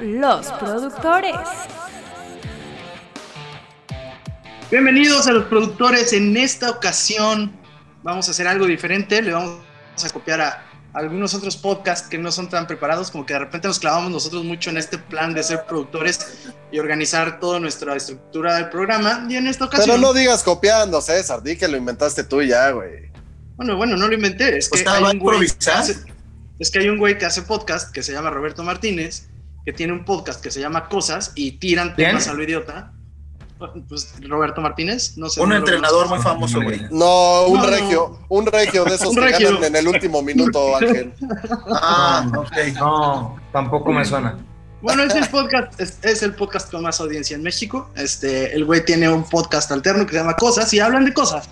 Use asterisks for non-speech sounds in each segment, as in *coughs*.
los productores. Bienvenidos a los productores. En esta ocasión vamos a hacer algo diferente. Le vamos a copiar a algunos otros podcasts que no son tan preparados, como que de repente nos clavamos nosotros mucho en este plan de ser productores y organizar toda nuestra estructura del programa. Y en esta ocasión. Pero no digas copiando, César, di que lo inventaste tú ya, güey. Bueno, bueno, no lo inventé. Es que, Pues hay un güey que improvisar. hace- es que hay un güey que hace podcast que se llama Roberto Martínez, que tiene un podcast que se llama Cosas y tiran ¿Quién? temas a lo idiota. Pues Roberto Martínez, no sé. Un no entrenador muy famoso, güey. No, un No, no. regio, un regio de esos *laughs* que regio. ganan en el último minuto, *laughs* Ángel. Ah, ok. No, tampoco me suena. Bueno, es el podcast, es, es el podcast con más audiencia en México. Este, el güey tiene un podcast alterno que se llama Cosas y hablan de cosas.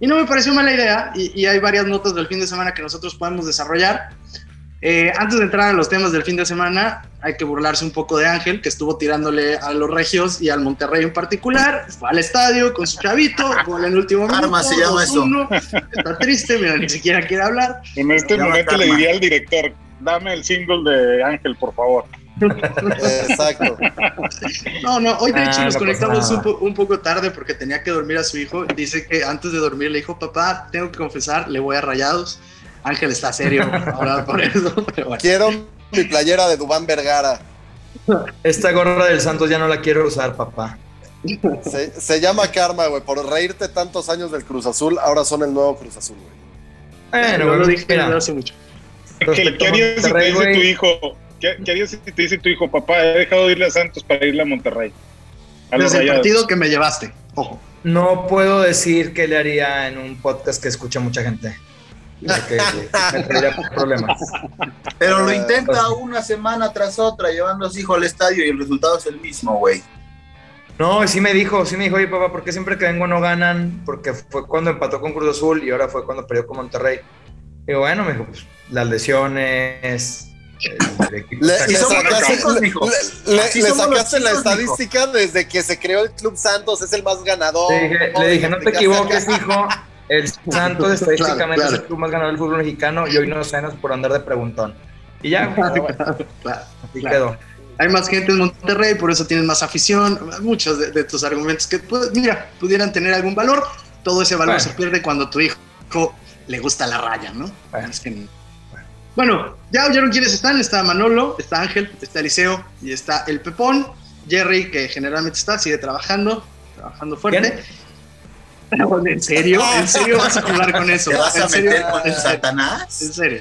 Y no me pareció mala idea y, y hay varias notas del fin de semana que nosotros podemos desarrollar. Eh, antes de entrar a los temas del fin de semana, hay que burlarse un poco de Ángel, que estuvo tirándole a los Regios y al Monterrey en particular. Fue al estadio con su chavito, gol en el último minuto. Arma se llama eso. 2-1. Está triste, mira, ni siquiera quiere hablar. En este momento le diría al director, dame el single de Ángel, por favor. Exacto. No, no, hoy de Ah, hecho no nos conectamos un, nada. po- un poco tarde porque tenía que dormir a su hijo. Dice que antes de dormir le dijo, papá, tengo que confesar, le voy a rayados. Ángel está serio *laughs* ahora por eso, pero bueno. Quiero mi playera de Dubán Vergara. Esta gorra del Santos ya no la quiero usar, papá. Se, se llama Karma, güey. Por reírte tantos años del Cruz Azul, ahora son el nuevo Cruz Azul, güey. Bueno, Yo lo dije mira, hace mucho. ¿Qué, harías si te dice tu hijo? ¿Qué, qué harías si te dice tu hijo, papá, he dejado de irle a Santos para irle a Monterrey? A Desde el partido que me llevaste, ojo. No puedo decir qué le haría en un podcast que escucha mucha gente. Porque me traería problemas. Pero lo Eh, intenta una semana tras otra, llevando a su hijo al estadio y el resultado es el mismo, güey. No, y sí me dijo, sí me dijo, oye papá, ¿por qué siempre que vengo no ganan? Porque fue cuando empató con Cruz Azul y ahora fue cuando perdió con Monterrey. Y bueno, me dijo, pues las lesiones, el, el equipo Le, Y somos chicos, le- le- Así le somos sacaste la chicos, estadística desde que se creó el Club Santos, es el más ganador. Le dije, le dije, no te equivoques, hijo. El Santos *laughs* estadísticamente claro. es el club más ganador del fútbol mexicano y hoy no cenas por andar de preguntón. Y ya, bueno, Claro. así Claro. quedó. Hay más gente en Monterrey, por eso tienes más afición. Muchos de, de tus argumentos que, pues, mira, pudieran tener algún valor. Todo ese valor Bueno. se pierde cuando tu hijo le gusta la raya, ¿no? Bueno. Es que- bueno, ya oyeron quiénes están. Está Manolo, está Ángel, está Eliseo y está el Pepón. Jerry, que generalmente está, sigue trabajando, trabajando fuerte. ¿En serio? ¿En serio vas a jugar con eso? ¿Te vas a ¿En serio? meter con el ¿En serio? Satanás? ¿En serio?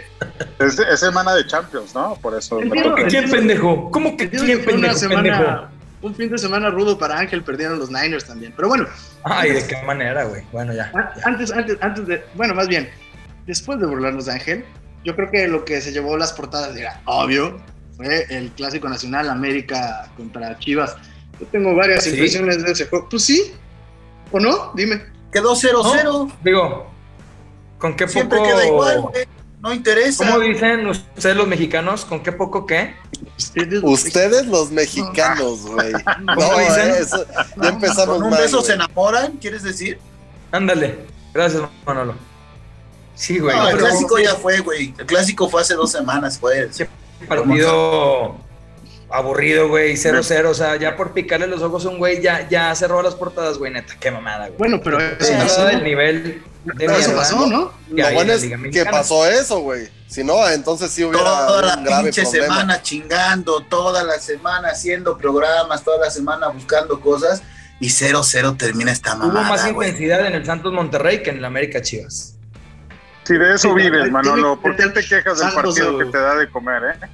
Es, es semana de Champions, ¿no? Por eso Entiendo, toca. ¿Quién pendejo? ¿Cómo que quién que una pendejo? pendejo? semana, un fin de semana rudo para Ángel, perdieron los Niners también. Pero bueno, Ay, ¿de qué manera, güey? Bueno, ya. a- ya. antes, antes, antes de, bueno, más bien, después de burlarnos de Ángel, yo creo que lo que se llevó las portadas era obvio, fue el clásico nacional América contra Chivas. Yo tengo varias ¿Sí? impresiones de ese juego. Pues sí, ¿o no? Dime. Quedó 0-0. Digo, ¿con qué Siempre poco... queda igual, güey. No interesa. ¿Cómo dicen ustedes los mexicanos? ¿Con qué poco qué? Ustedes, los mexicanos, güey. *laughs* No, ¿Cómo dicen? eh, eso- ya empezamos ¿Con un mal, beso se enamoran, quieres decir? Ándale. Gracias, Manolo. Sí, güey. No, el pero clásico ya fue, güey. El clásico fue hace dos semanas, fue. partido aburrido, güey, 0-0. O sea, ya por picarle los ojos a un güey, ya, ya cerró las portadas, güey, neta. Qué mamada, güey. Bueno, pero eso Sí, pasó. del nivel de Pero eso mierda pasó, ¿no? que Lo bueno es que pasó eso, güey. Si no, entonces sí hubiera Toda la un grave pinche problema. semana chingando, toda la semana haciendo programas, toda la semana buscando cosas y 0-0 termina esta Hubo mamada, más güey. intensidad en el Santos Monterrey que en el América Chivas. Si de eso Sí, vives, Manolo, ¿por qué te quejas del partido que te da de comer, eh?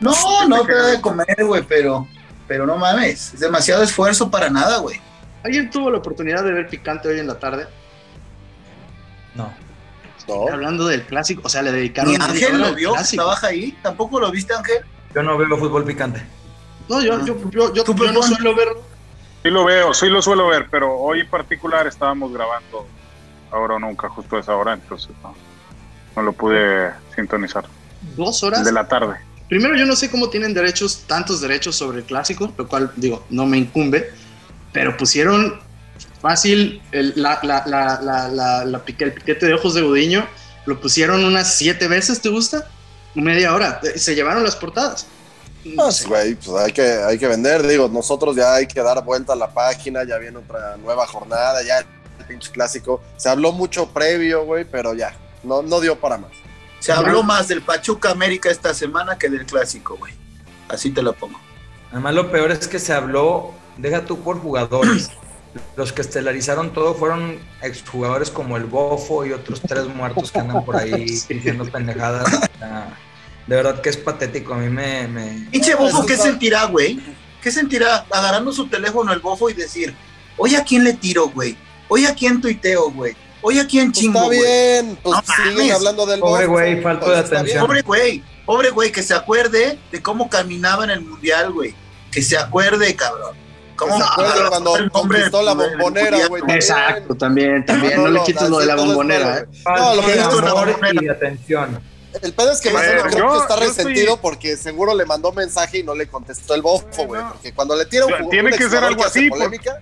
No, no te da de comer, güey, pero, pero no mames. Es demasiado esfuerzo para nada, güey. ¿Alguien tuvo la oportunidad de ver Picante hoy en la tarde? No. ¿No? Hablando del clásico, o sea, le dedicaron Ni Ángel lo vio, trabaja ahí. ¿Tampoco lo viste, Ángel? Yo no veo fútbol picante. No, yo, yo, yo, yo, Tú, yo no suelo verlo. Sí lo veo, sí lo suelo ver, pero hoy en particular estábamos grabando ahora o nunca, justo a esa hora, entonces no, no lo pude sintonizar. Dos El horas. de la tarde. Primero, yo no sé cómo tienen derechos, tantos derechos sobre el clásico, lo cual, digo, no me incumbe, pero pusieron fácil el, la, la, la, la, el piquete de ojos de Gudiño, lo pusieron unas siete veces, ¿te gusta? Media hora. Eh, Se llevaron las portadas. No Pues, güey, pues hay que, hay que vender. Digo, nosotros ya hay que dar vuelta a la página, ya viene otra nueva jornada, ya el pinche clásico. Se habló mucho previo, güey, pero ya, no, no dio para más. Se habló más del Pachuca América esta semana que del clásico, güey. Así te lo pongo. Además, lo peor es que se habló, deja tú por jugadores. *clears throat* Los que estelarizaron todo fueron exjugadores como el Bofo y otros tres muertos que andan por ahí *laughs* diciendo pendejadas. De verdad que es patético. A mí me. me- Pinche bofo, ¿qué sentirá, güey? ¿Qué sentirá agarrando su teléfono el bofo y decir, oye, ¿a quién le tiro, güey? Oye, ¿a quién tuiteo, güey? Oye, ¿a quién Pues chingo, está bien, pues No siguen mames. hablando del Pobre güey, falta pues de está atención. Pobre güey, pobre güey, que se acuerde de cómo caminaba en el mundial, güey. Que se acuerde, cabrón. ¿Cómo Se acuerda cuando conquistó la bombonera, güey. Exacto, también, también. No, le quites lo de la bombonera, ¿eh? No, lo que de es una bombonera. y atención. El pedo es que Eh, Manolo creo yo- que está yo estoy- resentido porque seguro le mandó mensaje y no le contestó el bofo, güey. Porque cuando le tira un tiene un que ser algo así, por- polémica,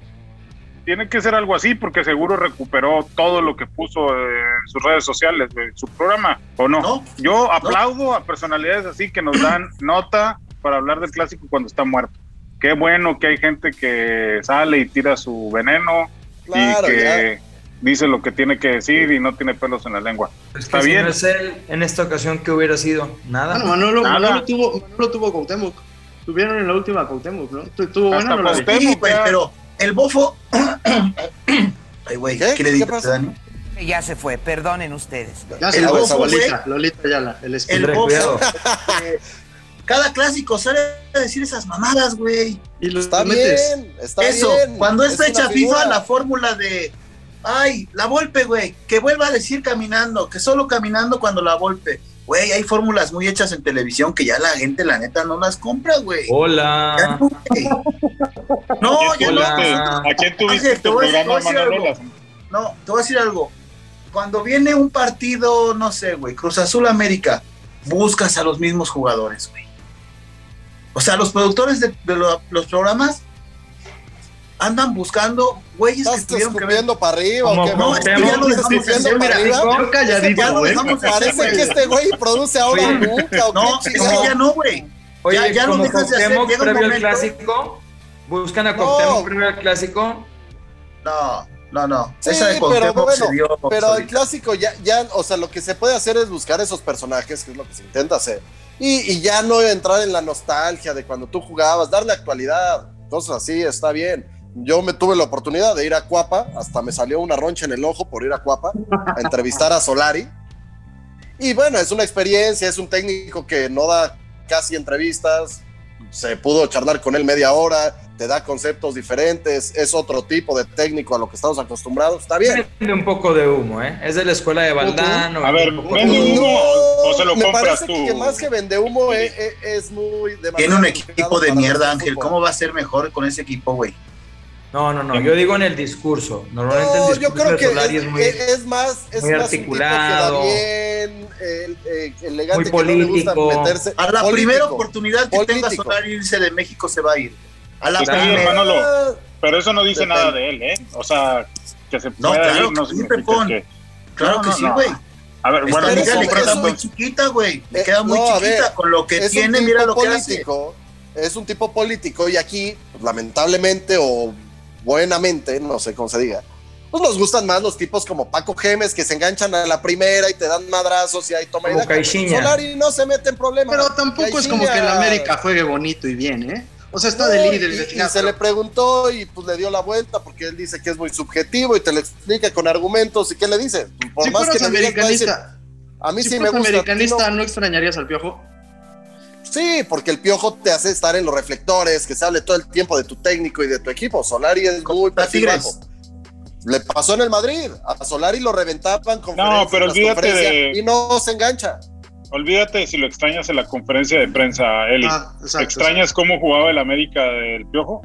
Tiene que ser algo así porque seguro recuperó todo lo que puso en sus redes sociales de su programa, ¿o no? No. Yo aplaudo a personalidades así que nos dan nota para hablar del clásico cuando está muerto. Qué bueno que hay gente que sale y tira su veneno claro, y que ya. dice lo que tiene que decir y no tiene pelos en la lengua. Es Está que si bien. no es él, en esta ocasión, ¿qué hubiera sido? Nada. Bueno, Manolo, Nada. Manolo tuvo, Manolo tuvo Cuauhtémoc. Tuvieron en la última Cuauhtémoc, ¿no? Tu- Tuvo Hasta bueno, no. Cuauhtémoc. Sí, pero el bofo. *coughs* Ay, güey, ¿Qué? ¿qué le. Ya se fue, perdonen ustedes. Ya se El esa güey. Lolita, Lolita Ayala, el El bofo. eh, cada clásico sale a decir esas mamadas, güey. Y los Está metes. bien, está Eso, bien. cuando es fecha figura. FIFA, la fórmula de. Ay, la Volpe, güey. Que vuelva a decir caminando, que solo caminando cuando la Volpe. Güey, hay fórmulas muy hechas en televisión que ya la gente, la neta, no las compra, güey. Ya Hola. no, güey. No, ya no. ¿A quién tuviste tu programa, No, te voy a decir algo. Cuando viene un partido, no sé, güey, Cruz Azul América, buscas a los mismos jugadores, güey. O sea, los productores de, de lo- los programas andan buscando güeyes que ¿Estás tuvieron que ver. para arriba o qué? No, güey? es que ya lo ¿Estás dejamos escupiendo para mira, arriba? Yo calladito, hacer, Parece que este güey produce ahora Sí. nunca o No, qué es que ya no, güey. Oye, Ya- ya lo dejas de hacer, llega un previo al momento- clásico, buscan a No. Cuauhtémoc previo al clásico. No, no, no. Sí, Esa de pero bueno, se dio Pero el clásico ya, ya, o sea, lo que se puede hacer es buscar esos personajes, que es lo que se intenta hacer. Y, y ya no entrar en la nostalgia de cuando tú jugabas, darle actualidad, cosas así, está bien. Yo me tuve la oportunidad de ir a Cuapa, hasta me salió una roncha en el ojo por ir a Cuapa a entrevistar a Solari. Y bueno, es una experiencia, es un técnico que no da casi entrevistas, se pudo charlar con él media hora, te da conceptos diferentes, es otro tipo de técnico a lo que estamos acostumbrados, está bien. Vende un poco de humo, ¿eh? Es de la escuela de Valdano. A ver, vende de humo o se lo me compras parece tú. que más que vende humo es, es- es muy Tiene un equipo de mierda, Ángel. ¿Cómo va a ser mejor con ese equipo, güey? No, no, no. Yo digo en el discurso. Normalmente el No, discurso yo creo de que es, es muy. es más, es muy más articulado. un tipo que da bien, el- eh, elegante, Muy que no le gusta político. meterse. A la Político. primera oportunidad que tenga Político. Solari irse de México se va a ir. A la primera. Manolo. Pero eso no dice Depende. nada de él, ¿eh? O sea, que se No, pueda claro ir no que sí, significa Pepón. que... Claro No, que sí, no. güey. A ver, Esta bueno, Pero liga le queda muy chiquita, güey. Le Eh, queda muy chiquita con lo que tiene. Mira lo que hace. político, es un tipo político y aquí, pues, lamentablemente o buenamente, no sé cómo se diga, pues nos gustan más los tipos como Paco Gemes que se enganchan a la primera y te dan madrazos y ahí toma y Como. Caixinha. Solari no se mete en problemas. Pero tampoco es como que el América juegue bonito y bien, ¿eh? O sea, está No, de líder y y, y se le preguntó y pues le dio la vuelta porque él dice que es muy subjetivo y te lo explica con argumentos y qué le dice. Por Si más que digas, a americanista, a mí si sí me gusta. americanista, no. ¿no extrañarías al piojo? Sí, porque el piojo te hace estar en los reflectores, que se hable todo el tiempo de tu técnico y de tu equipo. Solari es muy perfil bajo. Le pasó en el Madrid. A Solari lo reventaban con No, pero olvídate de- y no se engancha. Olvídate si lo extrañas en la conferencia de prensa, Eli. Ah, exacto. ¿Extrañas cómo jugaba el América del Piojo?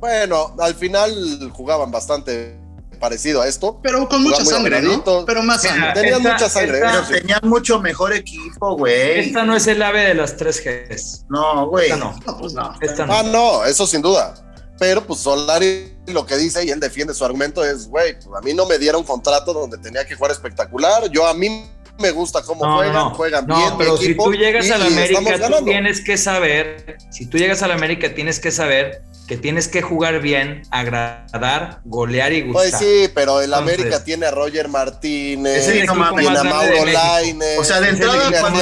Bueno, al final jugaban bastante parecido a esto. Pero con mucha sangre, ¿no? Pero más Mira, sangre. Tenían esta- mucha sangre. esta- eso sí. Tenían mucho mejor equipo, güey. Esta no es el ave de las tres Gs. No, güey. Esta no. No, pues no. Esta no. Ah, no, eso sin duda. Pero pues Solari lo que dice y él defiende su argumento es, güey, pues a mí no me dieron contrato donde tenía que jugar espectacular. Yo a mí me gusta cómo No, juegan, no, juegan no, bien. mi pero si equipo, tú llegas y a la América, tú tienes que saber, si tú llegas a la América, tienes que saber que tienes que jugar bien, agradar, golear y gustar. Pues sí, pero el Entonces- América tiene a Roger Martínez, Es no mames, tiene a Mauro. Lainez. O sea, de entrada, cuando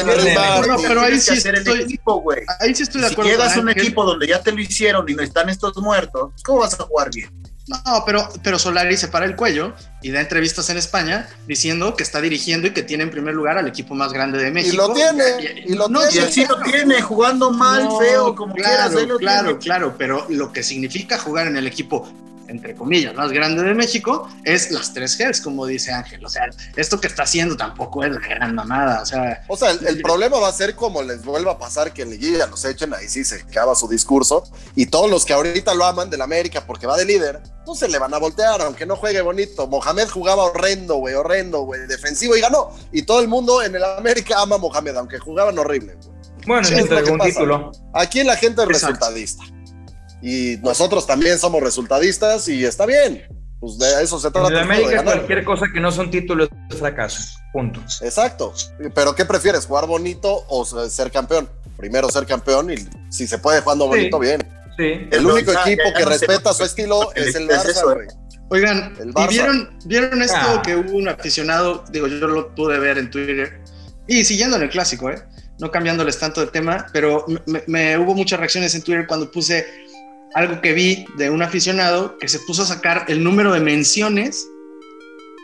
No, pero ahí tienes que sí hacer el estoy- equipo, güey. Ahí sí estoy de Si acuerdo. llegas a un equipo donde ya te lo hicieron y no están estos muertos, ¿cómo vas a jugar bien? No, pero, pero Solari se para el cuello y da entrevistas en España diciendo que está dirigiendo y que tiene en primer lugar al equipo más grande de México. lo tiene, y lo no, tiene. Y así lo tiene, jugando mal, No, feo, como claro, quieras. claro, tiene. claro, pero lo que significa jugar en el equipo, entre comillas, más grande de México, es las tres Gs, como dice Ángel. O sea, esto que está haciendo tampoco es gran mamada. O sea, O sea, el, el problema va a ser como les vuelva a pasar que en Liguilla los echen, ahí sí se acaba su discurso. Y todos los que ahorita lo aman del América porque va de líder, no se le van a voltear, aunque no juegue bonito. Mohamed jugaba horrendo, güey, horrendo, güey, defensivo y ganó. Y todo el mundo en el América ama a Mohamed, aunque jugaban horrible. güey. Bueno, Sí, es lo entregó que un pasa. título. Aquí la gente es Exacto. resultadista. Y nosotros también somos resultadistas y está bien. Pues de eso se trata. En de América ganar. cualquier cosa que no son títulos es fracaso. Punto. Exacto. Pero ¿qué prefieres? ¿Jugar bonito o ser campeón? Primero ser campeón y si se puede jugando Sí. bonito, bien. Sí. El único equipo ya- ya que respeta su estilo porque es el es Barça, eso, güey. oigan, El ¿y Barça. vieron, vieron esto Ah. que hubo un aficionado? Digo, yo lo pude ver en Twitter y siguiendo en el clásico, ¿eh? No cambiándoles tanto de tema, pero me, me- hubo muchas reacciones en Twitter cuando puse algo que vi de un aficionado que se puso a sacar el número de menciones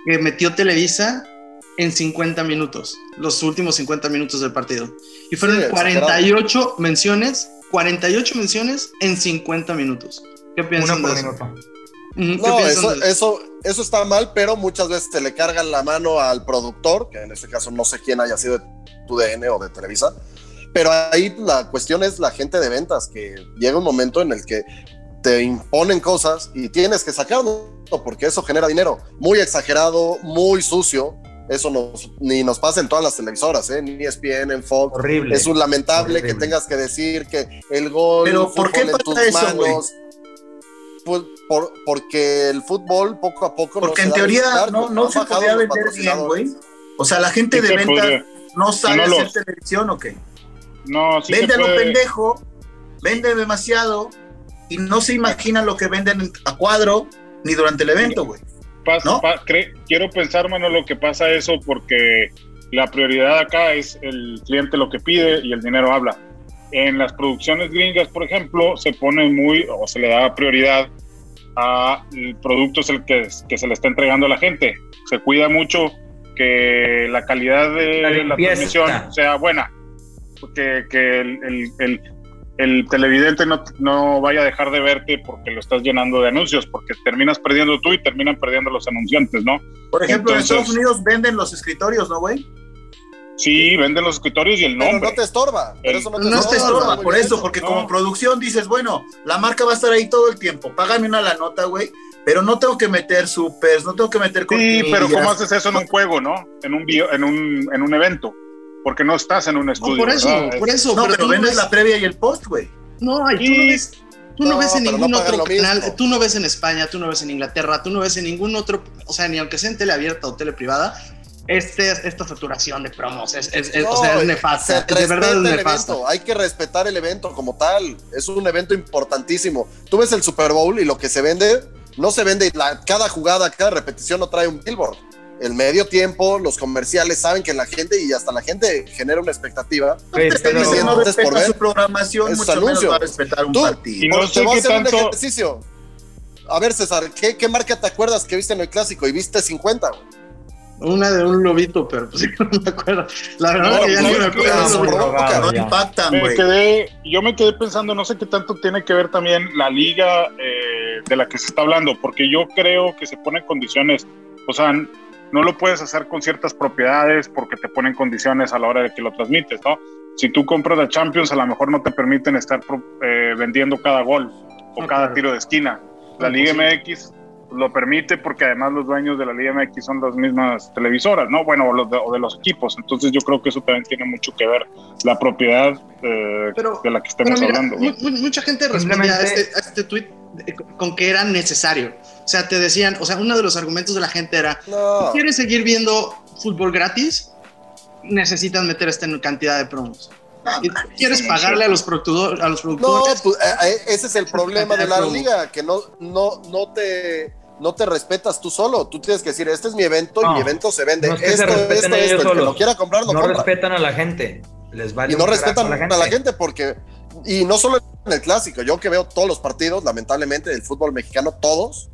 que metió Televisa en 50 minutos, los últimos 50 minutos del partido. Y fueron Sí, exagerado. 48 menciones, 48 menciones en 50 minutos. ¿Qué Una piensan de por No, eso, de eso? eso, eso está mal, pero muchas veces se le cargan la mano al productor, que en este caso no sé quién haya sido de tu DN o de Televisa. Pero ahí la cuestión es la gente de ventas, que llega un momento en el que te imponen cosas y tienes que sacarlo, porque eso genera dinero. Muy exagerado, muy sucio. Eso nos, ni nos pasa en todas las televisoras, ¿eh? ni ESPN, en Fox. Horrible. Es un lamentable Horrible. que tengas que decir que el gol Pero, ¿por qué en pasa tus eso, güey? manos. Pues, por- porque el fútbol poco a poco. Porque no en teoría visitar, no, no se podía vender bien, güey. O sea, la gente de venta podría. no sabe No hacer los- televisión o qué. No, sí vende se a lo puede. pendejo, vende demasiado y no se imagina lo que venden a cuadro ni durante el evento, güey. Quiero pensar, mano, lo que pasa eso porque la prioridad acá es el cliente lo que pide y el dinero habla. En las producciones gringas, por ejemplo, se pone muy o se le da prioridad a el producto es el que, que se le está entregando a la gente. Se cuida mucho que la calidad de La la, transmisión sea buena, que, que el, el- el- el televidente no, no vaya a dejar de verte porque lo estás llenando de anuncios, porque terminas perdiendo tú y terminan perdiendo los anunciantes, ¿no? Por ejemplo, Entonces- en Estados Unidos venden los escritorios, ¿no, güey? Sí, venden los escritorios y el Pero nombre. no te estorba. Pero El- eso no te No te estorba, por eso, porque No. como producción dices, bueno, la marca va a estar ahí todo el tiempo, págame una la nota, güey, pero no tengo que meter supers, no tengo que meter Sí, pero ¿cómo haces eso en un juego, no? En un, video, en un, en un evento. Porque no estás en un No, estudio. por eso, ¿verdad? por eso. No, pero, tú no vendes ves- la previa y el post, güey. No, ay, tú no ves, tú no No, ves en pero no ningún otro canal, tú no ves en España, tú no ves en Inglaterra, tú no ves en ningún otro, o sea, ni aunque sea en tele abierta o tele privada, este, esta saturación de promos es, es- es- o sea, No, es nefasta, se de verdad es respeta el nefasta. evento, hay que respetar el evento como tal. Es un evento importantísimo. Tú ves el Super Bowl y lo que se vende, no se vende la- cada jugada, cada repetición no trae un billboard. El medio tiempo, los comerciales saben que la gente y hasta la gente genera una expectativa. Te pero- dice, no Antes por ver su programación, mucho menos anuncios. va a respetar un Tú- partido. Y no sé te voy a qué hacer un tanto- ejercicio. A ver, César, ¿qué, qué marca te acuerdas que viste en el clásico y viste 50? güey? Una de un lobito, pero pues *laughs* no me acuerdo. La verdad No, que ya no, me no, acuerdo. no, impactan, Me quedé, yo me quedé pensando, no sé qué tanto tiene que ver también la liga eh, de la que se está hablando, porque yo creo que se ponen condiciones, o sea, no lo puedes hacer con ciertas propiedades porque te ponen condiciones a la hora de que lo transmites, ¿no? Si tú compras la Champions, a lo mejor no te permiten estar pro- eh, vendiendo cada gol o No, cada claro. tiro de esquina. La Liga MX lo permite porque además los dueños de la Liga MX son las mismas televisoras, ¿no? Bueno, o, los de, o de los equipos. Entonces yo creo que eso también tiene mucho que ver la propiedad eh, Pero- de la que estemos Pero mira, hablando. mu- mu- mucha gente respondía a este, a este tweet con que era necesario. O sea, te decían, o sea, uno de los argumentos de la gente era, No. ¿quieres seguir viendo fútbol gratis? necesitan meter esta cantidad de promos. Y tú quieres pagarle a los, productores, a los No, productores. pues, eh, eh, ese es el problema de la liga, que no, no, no te no te respetas tú solo. Tú tienes que decir, este es mi evento y No, mi evento se vende. no es que se esto, respeten esto, esto. El que lo quiera comprar, lo no compra. respetan a la gente. Les vale y no respetan a a la, gente. porque, y no solo en el clásico, yo que veo todos los partidos, lamentablemente, del fútbol mexicano, todos,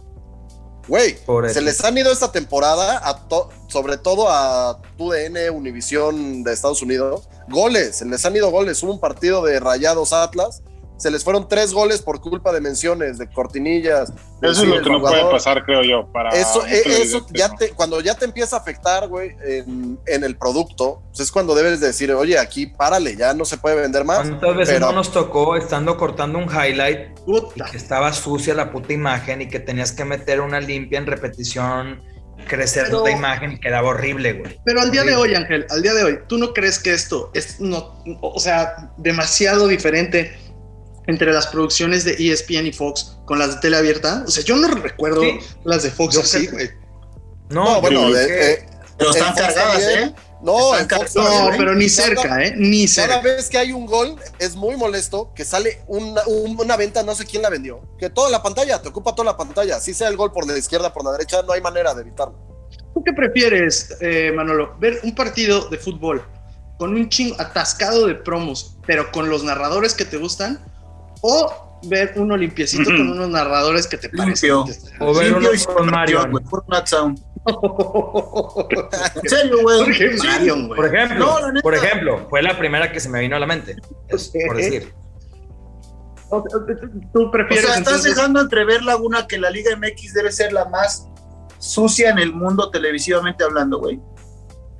güey, se les han ido esta temporada, a to- sobre todo a TUDN, Univisión de Estados Unidos, goles, se les han ido goles. Hubo un partido de Rayados Atlas, se les fueron tres goles por culpa de menciones, de cortinillas. de Eso es lo que no puede pasar, creo yo. Para Eso, eh, eso ya ¿no? te, cuando ya te empieza a afectar, güey, en, en el producto, pues es cuando debes de decir, oye, aquí párale, ya no se puede vender más. ¿Cuántas veces pero- no nos tocó estando cortando un highlight y Puta. que estaba sucia la puta imagen y que tenías que meter una limpia en repetición, crecer Pero- la imagen y quedaba horrible, güey? Pero al día de hoy, Ángel, al día de hoy, ¿tú no crees que esto es, no, o sea, demasiado diferente entre las producciones de ESPN y Fox con las de tele abierta? O sea, yo no recuerdo Sí. las de Fox Yo así, güey. No, No, bueno, es eh, que- eh, Pero están cargadas. ¿eh? No, Fox cargadas. No, también. pero ni Cada- cerca, ¿eh? Ni Cada cerca. vez que hay un gol es muy molesto que sale una, un- una venta, no sé quién la vendió, que toda la pantalla, te ocupa toda la pantalla, si sea el gol por la izquierda, por la derecha, no hay manera de evitarlo. ¿Tú qué prefieres, eh, Manolo? ¿Ver un partido de fútbol con un chingo atascado de promos, pero con los narradores que te gustan? ¿O ver uno limpiecito con unos narradores que te parecen? Limpio. O ver Limpio uno con Marion. puro Nat Sound. En serio, güey. ¿Por? Por ejemplo, No, la neta. por ejemplo, fue la primera que se me vino a la mente. es por decir. O sea, ¿Tú O prefieres sea, estás entonces- dejando entrever, Laguna, que la Liga MX debe ser la más sucia en el mundo televisivamente hablando, güey.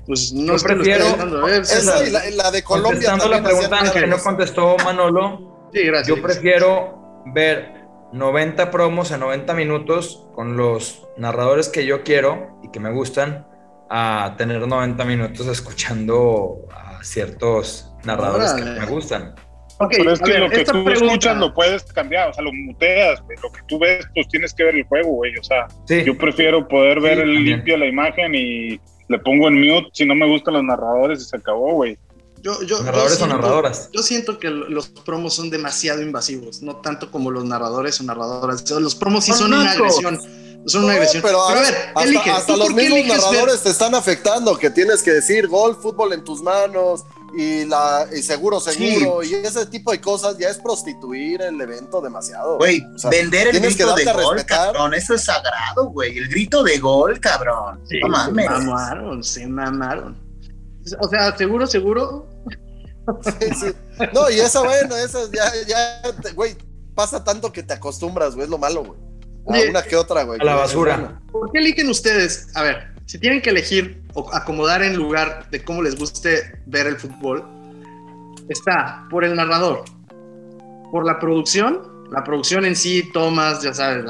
Pues no Yo es que lo prefiero- dejando ver, Esa la, la de Colombia Contestando la pregunta que no contestó Manolo, Sí, gracias. yo prefiero ver 90 promos en 90 minutos con los narradores que yo quiero y que me gustan a tener 90 minutos escuchando a ciertos narradores Órale. que me gustan. Ok, Pero es a que ver, lo que esta tú pregunta- escuchas lo puedes cambiar, o sea, lo muteas, güey. Lo que tú ves, pues tienes que ver el juego, güey. O sea, Sí, yo prefiero poder ver Sí, el limpio la imagen y le pongo en mute si no me gustan los narradores y se acabó, güey. Yo, yo- yo narradores o siento- narradoras. Yo siento que lo- los promos son demasiado invasivos, no tanto como los narradores o narradoras. O Los promos sí Son son una agresión. Son una No, agresión. pero a ver, hasta, elige. hasta ¿Tú los mismos ver- narradores te están afectando, que tienes que decir gol, fútbol en tus manos y, la, y seguro, seguro, y ese tipo de cosas ya es prostituir el evento demasiado. Güey, O sea, vender el tienes que grito de gol, respetar. cabrón. Eso es sagrado, güey. El grito de gol, cabrón. Sí, no mames. Se mamaron, se mamaron. O sea, seguro, seguro. Sí, *laughs* sí. No, y esa, bueno, esa ya, ya, güey, pasa tanto que te acostumbras, güey, es lo malo, güey. A Oye, una que otra, güey. a la basura. ¿Por qué eligen ustedes? A ver, si tienen que elegir o acomodar en lugar de cómo les guste ver el fútbol, está por el narrador, por la producción, la producción en sí, tomas, ya sabes,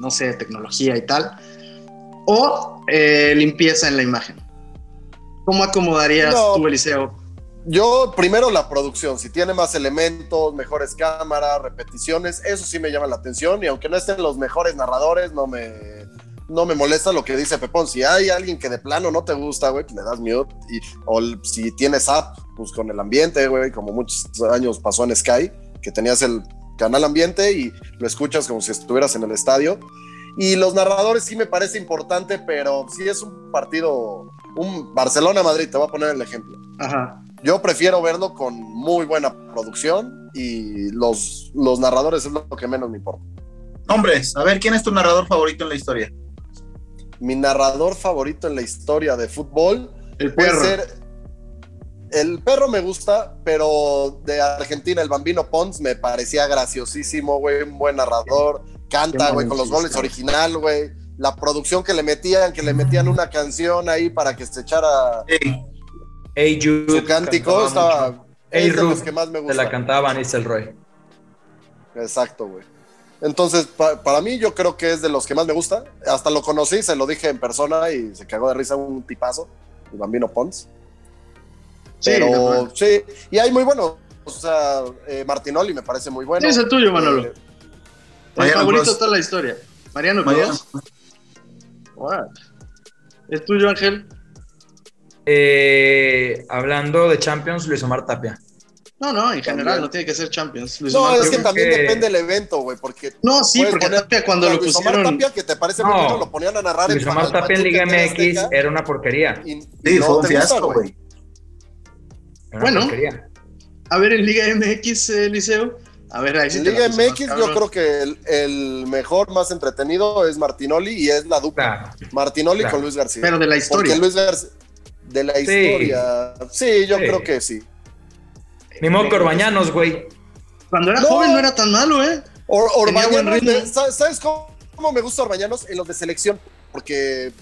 no sé, tecnología y tal, o eh, limpieza en la imagen. ¿Cómo acomodarías No. tú, Eliseo? Yo, primero la producción, si tiene más elementos, mejores cámaras, repeticiones, eso sí me llama la atención. Y aunque no estén los mejores narradores, no me, no me molesta lo que dice Pepón. Si hay alguien que de plano no te gusta, güey, pues le das mute. Y, o si tienes app, pues con el ambiente, güey, como muchos años pasó en Sky, que tenías el canal ambiente y lo escuchas como si estuvieras en el estadio. Y los narradores sí me parece importante, pero si es un partido, un Barcelona-Madrid, te voy a poner el ejemplo. Ajá. Yo prefiero verlo con muy buena producción y los, los narradores es lo que menos me importa. Hombres, a ver, ¿quién es tu narrador favorito en la historia? Mi narrador favorito en la historia de fútbol El puede perro. ser. El perro me gusta, pero de Argentina, el Bambino Pons me parecía graciosísimo, güey. Un buen narrador. Canta, güey, con los goles original, güey. La producción que le metían, que le metían una canción ahí para que se echara Sí. Hey Jude, su cántico. Estaba. Hey es de los que más me Se gusta. la cantaba Van Nistelrooy. Exacto, güey. Entonces, pa- para mí, yo creo que es de los que más me gusta. Hasta lo conocí, se lo dije en persona y se cagó de risa un tipazo, el Bambino Pons. Sí, Pero no, sí, y hay muy buenos. O sea, eh, Martinoli me parece muy bueno. ¿Quién es el tuyo, Manolo? Eh, El favorito Clos. de toda la historia. Mariano. What? ¿Es tuyo, Ángel? Eh, hablando de Champions, Luis Omar Tapia. No, no, en general También. no tiene que ser Champions. Luis No, Omar es que Tapia- también que- depende del evento, güey, porque... No, sí, porque poner Tapia cuando lo Luis Omar pusieron. Tapia, que te parece No. lo ponían a narrar Luis Omar Tapia en Liga MX Azteca, era una porquería. y- y Sí, no fue un fiasco, güey. Bueno. porquería. A ver, en Liga MX, eh, Liceo. A ver, ahí sí En Liga más MX yo creo que el, el mejor, más entretenido es Martinoli y es la dupla. Claro. Martinoli Claro. con Luis García. Pero de la historia. Porque Luis García... De la historia. Sí, yo Sí. creo que sí. Ni modo que Orbañanos, güey. Cuando era No. joven no era tan malo, ¿eh? Or- Orbañanos, ¿sabes cómo, cómo me gusta Orbañanos? En los de selección. Porque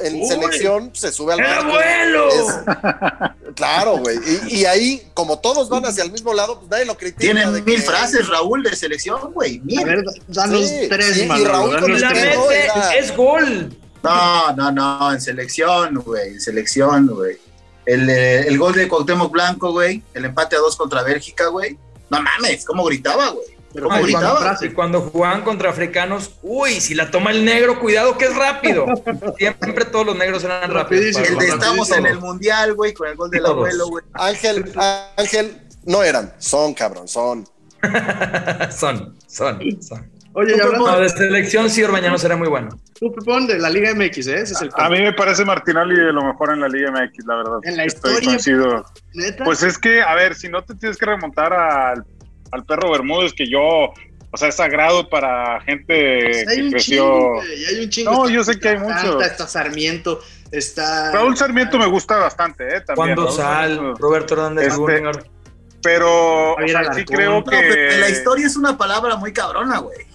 en Uy. selección se sube al ¡El barco. abuelo! Es- claro, güey. Y, y ahí, como todos van hacia el mismo lado, pues nadie lo critica. Tienen de mil que- frases, Raúl, de selección, güey. A Mil. ver, danos Sí, tres, sí, y Manolo, Raúl danos con el La tres. Pero mete, era- es gol. No, no, no, en selección, güey, en selección, güey. El, el gol de Cuauhtémoc Blanco, güey, el empate a dos contra Bélgica, güey. No mames, cómo gritaba, güey. Pero Ah, ¿cómo y, gritaba? cuando, cuando jugaban contra africanos, uy, si la toma el negro, cuidado que es rápido. Siempre todos los negros eran rápidos. Rapidísimo. El de Rapidísimo. estamos en el mundial, güey, con el gol del Todos. abuelo, güey. Ángel, Ángel, no eran, son cabrón, son. *laughs* son, son, son. Oye, y hablando No, de selección sí, Orbañanos era muy bueno. tú, Pepón, de la Liga MX, ¿eh? Ese es el A mí me parece Martinoli de lo mejor en la Liga MX, la verdad. En la Estoy historia. coincido. ¿Neta? Pues es que, a ver, si no te tienes que remontar al, al perro Bermúdez, que yo, o sea, es sagrado para gente Pues hay que un creció. chingo, hay un chingo. No, Está yo sé que hay muchos. Está Sarmiento, está... Raúl Sarmiento me gusta bastante, ¿eh? También. Cuando Raúl Sal. Roberto Hernández Este. Pero, o sea, sí creo que. la historia es una palabra muy cabrona, güey.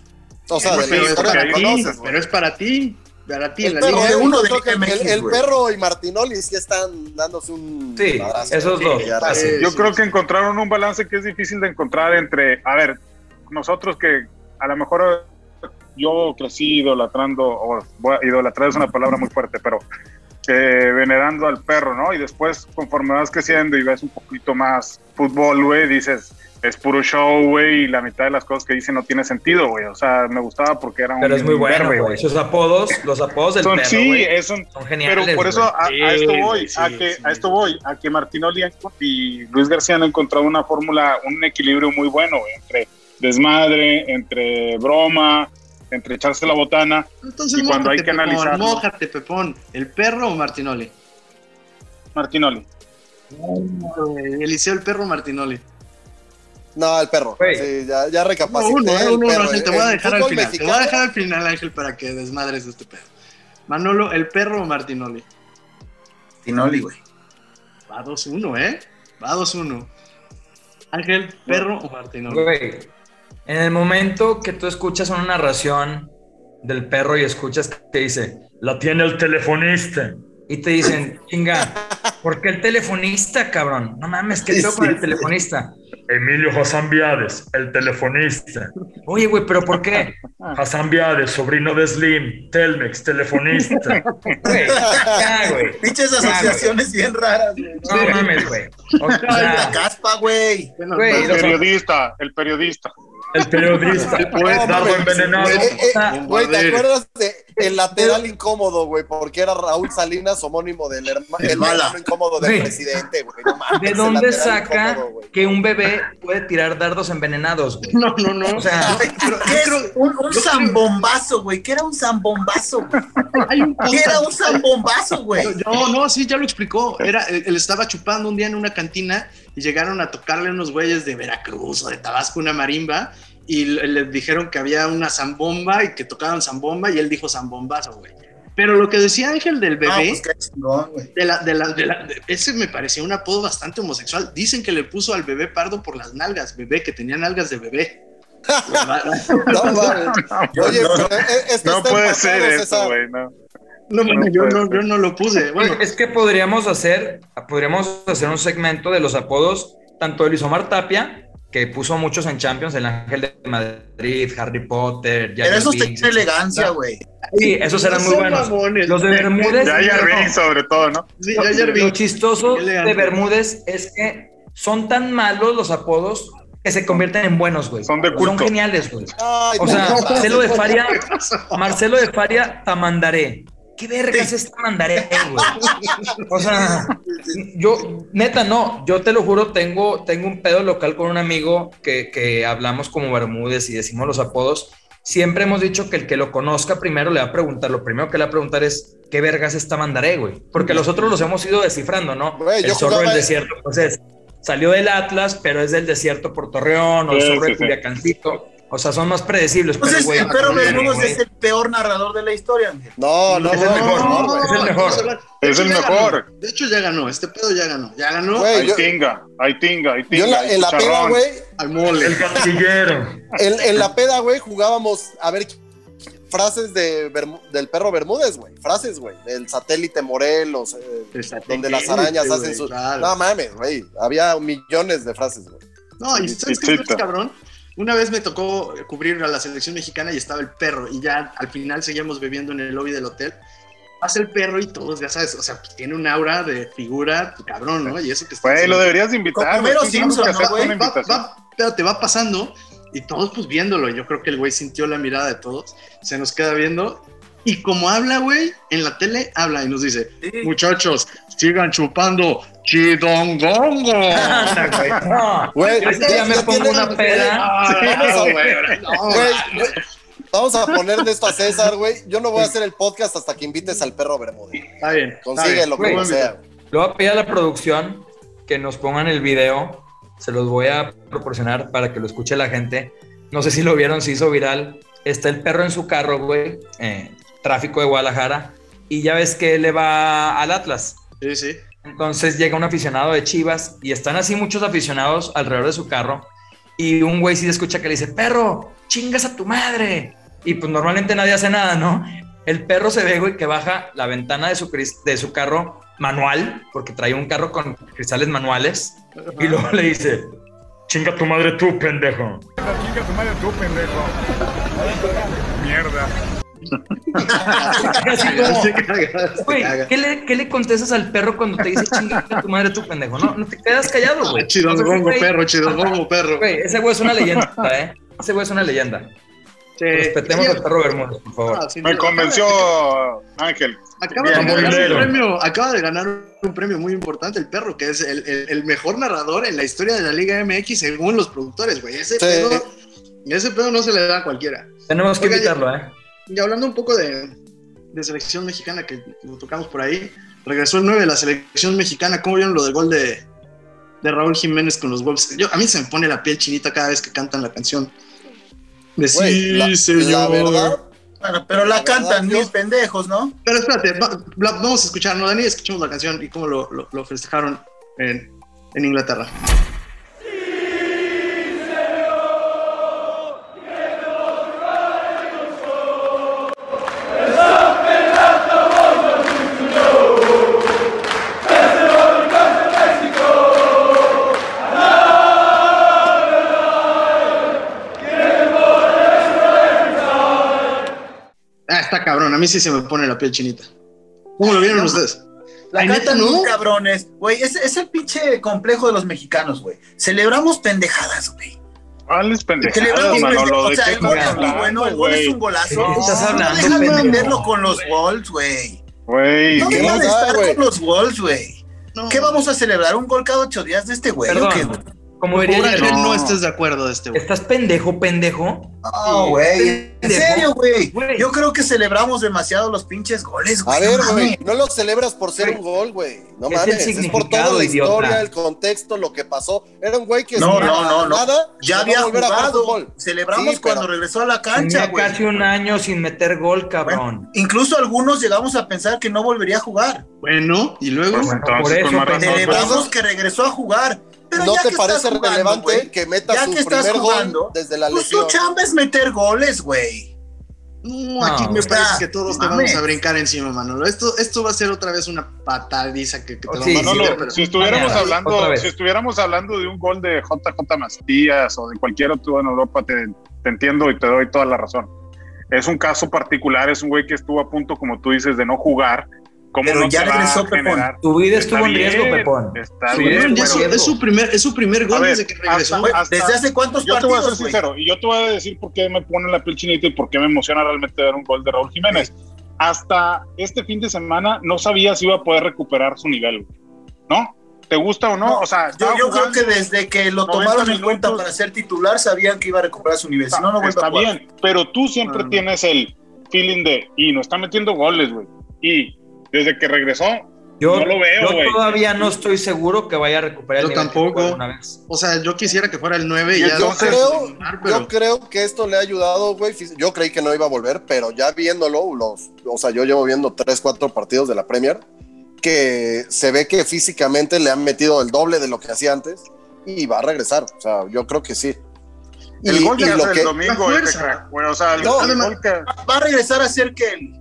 O sea, Pero de la es historia para ti, conoces, güey. pero es para ti, para ti, en El la perro, de uno de que el, perro y Martinoli sí están dándose un Sí, madrazo. esos dos. Ah, sí. Yo creo que encontraron un balance que es difícil de encontrar entre, a ver, nosotros que a lo mejor yo crecí idolatrando, o bueno, idolatrar es una palabra muy fuerte, pero eh, venerando al perro, ¿no? Y después, conforme vas creciendo y ves un poquito más fútbol, güey, dices, es puro show, güey, y la mitad de las cosas que dice no tiene sentido, güey. O sea, me gustaba porque era un. Pero es muy bueno, güey. Sus apodos, los apodos del Son- perro, sí, güey, es un, son geniales. pero por eso a, esto voy, sí, a que sí. a esto voy, a que Martinoli y Luis García han encontrado una fórmula, un equilibrio muy bueno güey, entre desmadre, entre broma, entre echarse la botana. Entonces, Y cuando hay que Pepón, analizarlo. Mójate, Pepón. ¿El perro o Martinoli? Martinoli. Eliseo, el perro o Martinoli. No, el perro. Sí, ya, ya No, recapacité. eh. Ángel, te En voy a dejar al final. Te voy a dejar al final, Ángel, para que desmadres este pedo. Manolo, ¿el perro o Martinoli? Tinoli, güey. Va 2-1, ¿eh? Va 2-1. Ángel, ¿perro o Martinoli? Güey, en el momento que tú escuchas una narración del perro y escuchas que dice, la tiene el telefonista. Y te dicen, chinga, ¿por qué el telefonista, cabrón? No mames, ¿qué tengo con el telefonista? Emilio Hassan Viades, el telefonista. Oye, güey, ¿pero por qué? Hassan Viades, sobrino de Slim, Telmex, telefonista. *laughs* Güey, ya, güey. Pinches Ya, asociaciones bien raras, güey. No mames, güey. O La sea, caspa, güey. Bueno, El periodista, el periodista. el periodista, el No, mames, envenenado. eh, eh, Güey, ¿te acuerdas de el lateral incómodo, güey? Porque era Raúl Salinas, homónimo del herma- El hermano incómodo del presidente, güey. No mames, ¿De dónde saca incómodo, que un bebé puede tirar dardos envenenados, güey? No, no, no. O sea, Pero ¿Qué yo es creo- un, un zambombazo, güey? ¿Qué era un zambombazo, ¿Qué era un zambombazo, güey? No, no, sí, ya lo explicó. Era, él él estaba chupando un día en una cantina y llegaron a tocarle unos güeyes de Veracruz o de Tabasco una marimba y le, le dijeron que había una zambomba y que tocaban zambomba y él dijo zambombazo, güey. Pero lo que decía Ángel del Ah, bebé, pues güey. de la, de la, de la- de- ese me pareció un apodo bastante homosexual. Dicen que le puso al bebé pardo por las nalgas, bebé, que tenía nalgas de bebé. *laughs* No mames. Oye, No, pero, es que No puede ser eso, güey, no. No, bueno, No yo, no, yo no lo puse. Bueno, es que podríamos hacer, podríamos hacer un segmento de los apodos, tanto de Luis Omar Tapia, que puso muchos en Champions, el Ángel de Madrid, Harry Potter, Pero esos tenían elegancia, güey. Sí, esos eran muy buenos. mamones. Los de Bermúdez. Ya no. Sobre todo, ¿no? Sí, Lo- ya ayer vi. Lo chistoso de Bermúdez es que son tan malos los apodos que se convierten en buenos, güey. Son de Son culto. geniales, güey. O sea, Marcelo de Faria, *laughs* Marcelo de Faria Tamandaré. ¿Qué vergas es esta mandaré, güey? O sea, yo, neta, no, yo te lo juro, tengo, tengo un pedo local con un amigo que, que hablamos como Bermúdez y decimos los apodos. Siempre hemos dicho que el que lo conozca primero le va a preguntar, lo primero que le va a preguntar es, ¿qué vergas esta mandaré, güey? Porque los otros los hemos ido descifrando, ¿no? Güey, el zorro del desierto, pues es, salió del Atlas, pero es del desierto por Torreón, o el Sí, zorro sí, de sí. Culiacancito. O sea, son más predecibles. Entonces, pero, güey, el perro güey, Bermúdez es el peor narrador de la historia. No, no, Es el no, mejor, no, es el mejor. Es hecho, el ya mejor. ganó. De hecho, ya ganó. Este pedo ya ganó. Ya ganó Güey, Hay yo- tinga, hay tinga, hay tinga. Yo en la, en la peda, güey, al mole. El cancillero. en, en la peda, güey, jugábamos a ver frases de Bermu- del perro Bermúdez, güey. Frases, güey. Del satélite Morelos, eh, Exacto. donde las arañas hacen sus. claro. No mames, güey. Había millones de frases, güey. No, y ¿sabes qué es cabrón? Una vez me tocó cubrir a la selección mexicana y estaba el perro y ya al final seguíamos bebiendo en el lobby del hotel. Pasa el perro y todos, ya sabes, o sea, pues, tiene un aura de figura cabrón, ¿no? Y eso que está Güey, lo deberías de invitar. Tienes Simpson, ¿no, güey? va, va- pero te va pasando y todos pues viéndolo. Yo creo que el güey sintió la mirada de todos, se nos queda viendo y como habla, güey, en la tele habla y nos dice, muchachos, sigan chupando chidongongo. *laughs* Güey. Día me ya pongo una peda. Ah, Vamos a- güey, ahora no, Güey, güey, Vamos a ponerle esto a César, güey. Yo no voy a hacer el podcast hasta que invites al perro Bermúdez. Está bien. está bien. como Güey, sea. Le voy a pedir a la producción que nos pongan el video. Se los voy a proporcionar para que lo escuche la gente. No sé si lo vieron, se hizo viral. Está el perro en su carro, güey. eh, tráfico de Guadalajara. Y ya ves que él le va al Atlas. Sí, sí. Entonces llega un aficionado de Chivas y están así muchos aficionados alrededor de su carro. Y un güey sí se escucha que le dice, perro, chingas a tu madre. Y pues normalmente nadie hace nada, ¿no? El perro se ve, güey, que baja la ventana de su, cris- de su carro manual, porque trae un carro con cristales manuales. Y luego le dice, chinga tu madre tú, pendejo. Chinga tu madre tú, pendejo. Mierda. *laughs* Como, güey. ¿qué le, qué le contestas al perro cuando te dice chinga tu madre tú, pendejo? No, no te quedas callado, güey. Ah, Chidongongo, perro, chidongongo, perro. Güey, ese güey es una leyenda, ¿eh? Ese güey es una leyenda. Sí. Respetemos Sí, al perro Bermúdez, por favor. ah, Me convenció Ángel. Acaba de, ganar un premio, acaba de ganar un premio muy importante el perro, que es el, el- el mejor narrador en la historia de la Liga MX según los productores, güey. Ese, Sí. pedo, ese pedo no se le da a cualquiera. Tenemos que invitarlo, ¿eh? Y hablando un poco de, de selección mexicana, que lo tocamos por ahí, regresó el 9 de la selección mexicana. ¿Cómo vieron lo del gol de, de Raúl Jiménez con los Wolves? Yo, a mí se me pone la piel chinita cada vez que cantan la canción. De sí, la, señor. la verdad, Bueno, pero la La cantan yo- pendejos, ¿no? Pero espérate, va- la- vamos a escuchar, ¿no, Dani? Escuchemos la canción y cómo lo, lo- lo festejaron en, en Inglaterra. Mí sí se me pone la piel chinita. ¿Cómo lo vieron No. ustedes? La ¿neta no? muy cabrones. Güey, es, es el pinche complejo de los mexicanos, güey. Celebramos pendejadas, güey. ¿Cuáles pendejadas, Celebramos Manolo? pendejadas. O ¿De sea, qué el gol es muy bueno, el gol es un golazo. ¿De qué estás No hablando, dejan de pendejo? venderlo con los gols, güey. güey? No Güey, ¿qué dejan estar güey? con los gols, güey. No. ¿Qué vamos a celebrar? ¿Un gol cada ocho días de este güey? ¿o qué, güey? Como diría Ángel, no No. estés de acuerdo de este güey. ¿estás pendejo, pendejo? No, güey. En serio, güey. Yo creo que celebramos demasiado los pinches goles, güey. a ver, güey, no lo celebras por ser un gol, güey. No Es mames, es por toda la idiota. historia, el contexto, lo que pasó. Era un güey que No, no, no, no. nada Ya había volver a jugar jugado. fútbol. Celebramos Sí, cuando regresó a la cancha, Tenía güey. casi un año sin meter gol, Bueno, cabrón. incluso algunos llegamos a pensar que no volvería a jugar. Bueno, y luego. Pues entonces, Por eso, con más razón, pendejo. Celebramos pero- que regresó a jugar. Pero ¿No ya te que parece estás jugando, relevante que meta ya su que estás primer jugando, gol desde la Pues tu lesión? chamba es meter goles, güey. No, aquí No, me parece que todos te vamos a brincar encima, Manolo. Esto, esto va a ser otra vez una patadiza que, que te Sí, vamos a Manolo, pero- si estuviéramos hablando, si estuviéramos hablando de un gol de JJ Mastías o de cualquier otro en Europa, te, te entiendo y te doy toda la razón. Es un caso particular, es un güey que estuvo a punto, como tú dices, de no jugar. ¿Cómo Pero no ya regresó Pepón. Tu vida Está estuvo en riesgo, bien, Pepón. Está bien, es, su, es su primer, es su primer gol ver, desde que regresó. hasta- ¿Desde hace cuántos Yo te voy a ser partidos, güey? sincero y yo te voy a decir por qué me pone la piel chinita y por qué me emociona realmente ver un gol de Raúl Jiménez. hasta este fin de semana no sabía si iba a poder recuperar su nivel, ¿no? ¿Te gusta o no? No, o sea, Yo, yo creo que desde que lo 90 tomaron en cuenta para ser titular, sabían que iba a recuperar su nivel. Si no, no vuelve está a jugar. bien, pero tú siempre Mm. tienes el feeling de, y no está metiendo goles, güey. Y desde que regresó, Yo, No lo veo, yo todavía no estoy seguro que vaya a recuperar Yo el que tampoco. una vez. O sea, yo quisiera que fuera el 9 y Y ya Yo creo, pero yo creo que esto le ha ayudado, güey. Yo creí que no iba a volver, pero ya viéndolo, los, o sea, yo llevo viendo tres, cuatro partidos de la Premier, que se ve que físicamente le han metido el doble de lo que hacía antes y va a regresar. O sea, yo creo que sí. Y, el gol y que lo que, el domingo, la este fuerza. crack, güey, o sea, el, No, el además- gol que... Va a regresar a ser que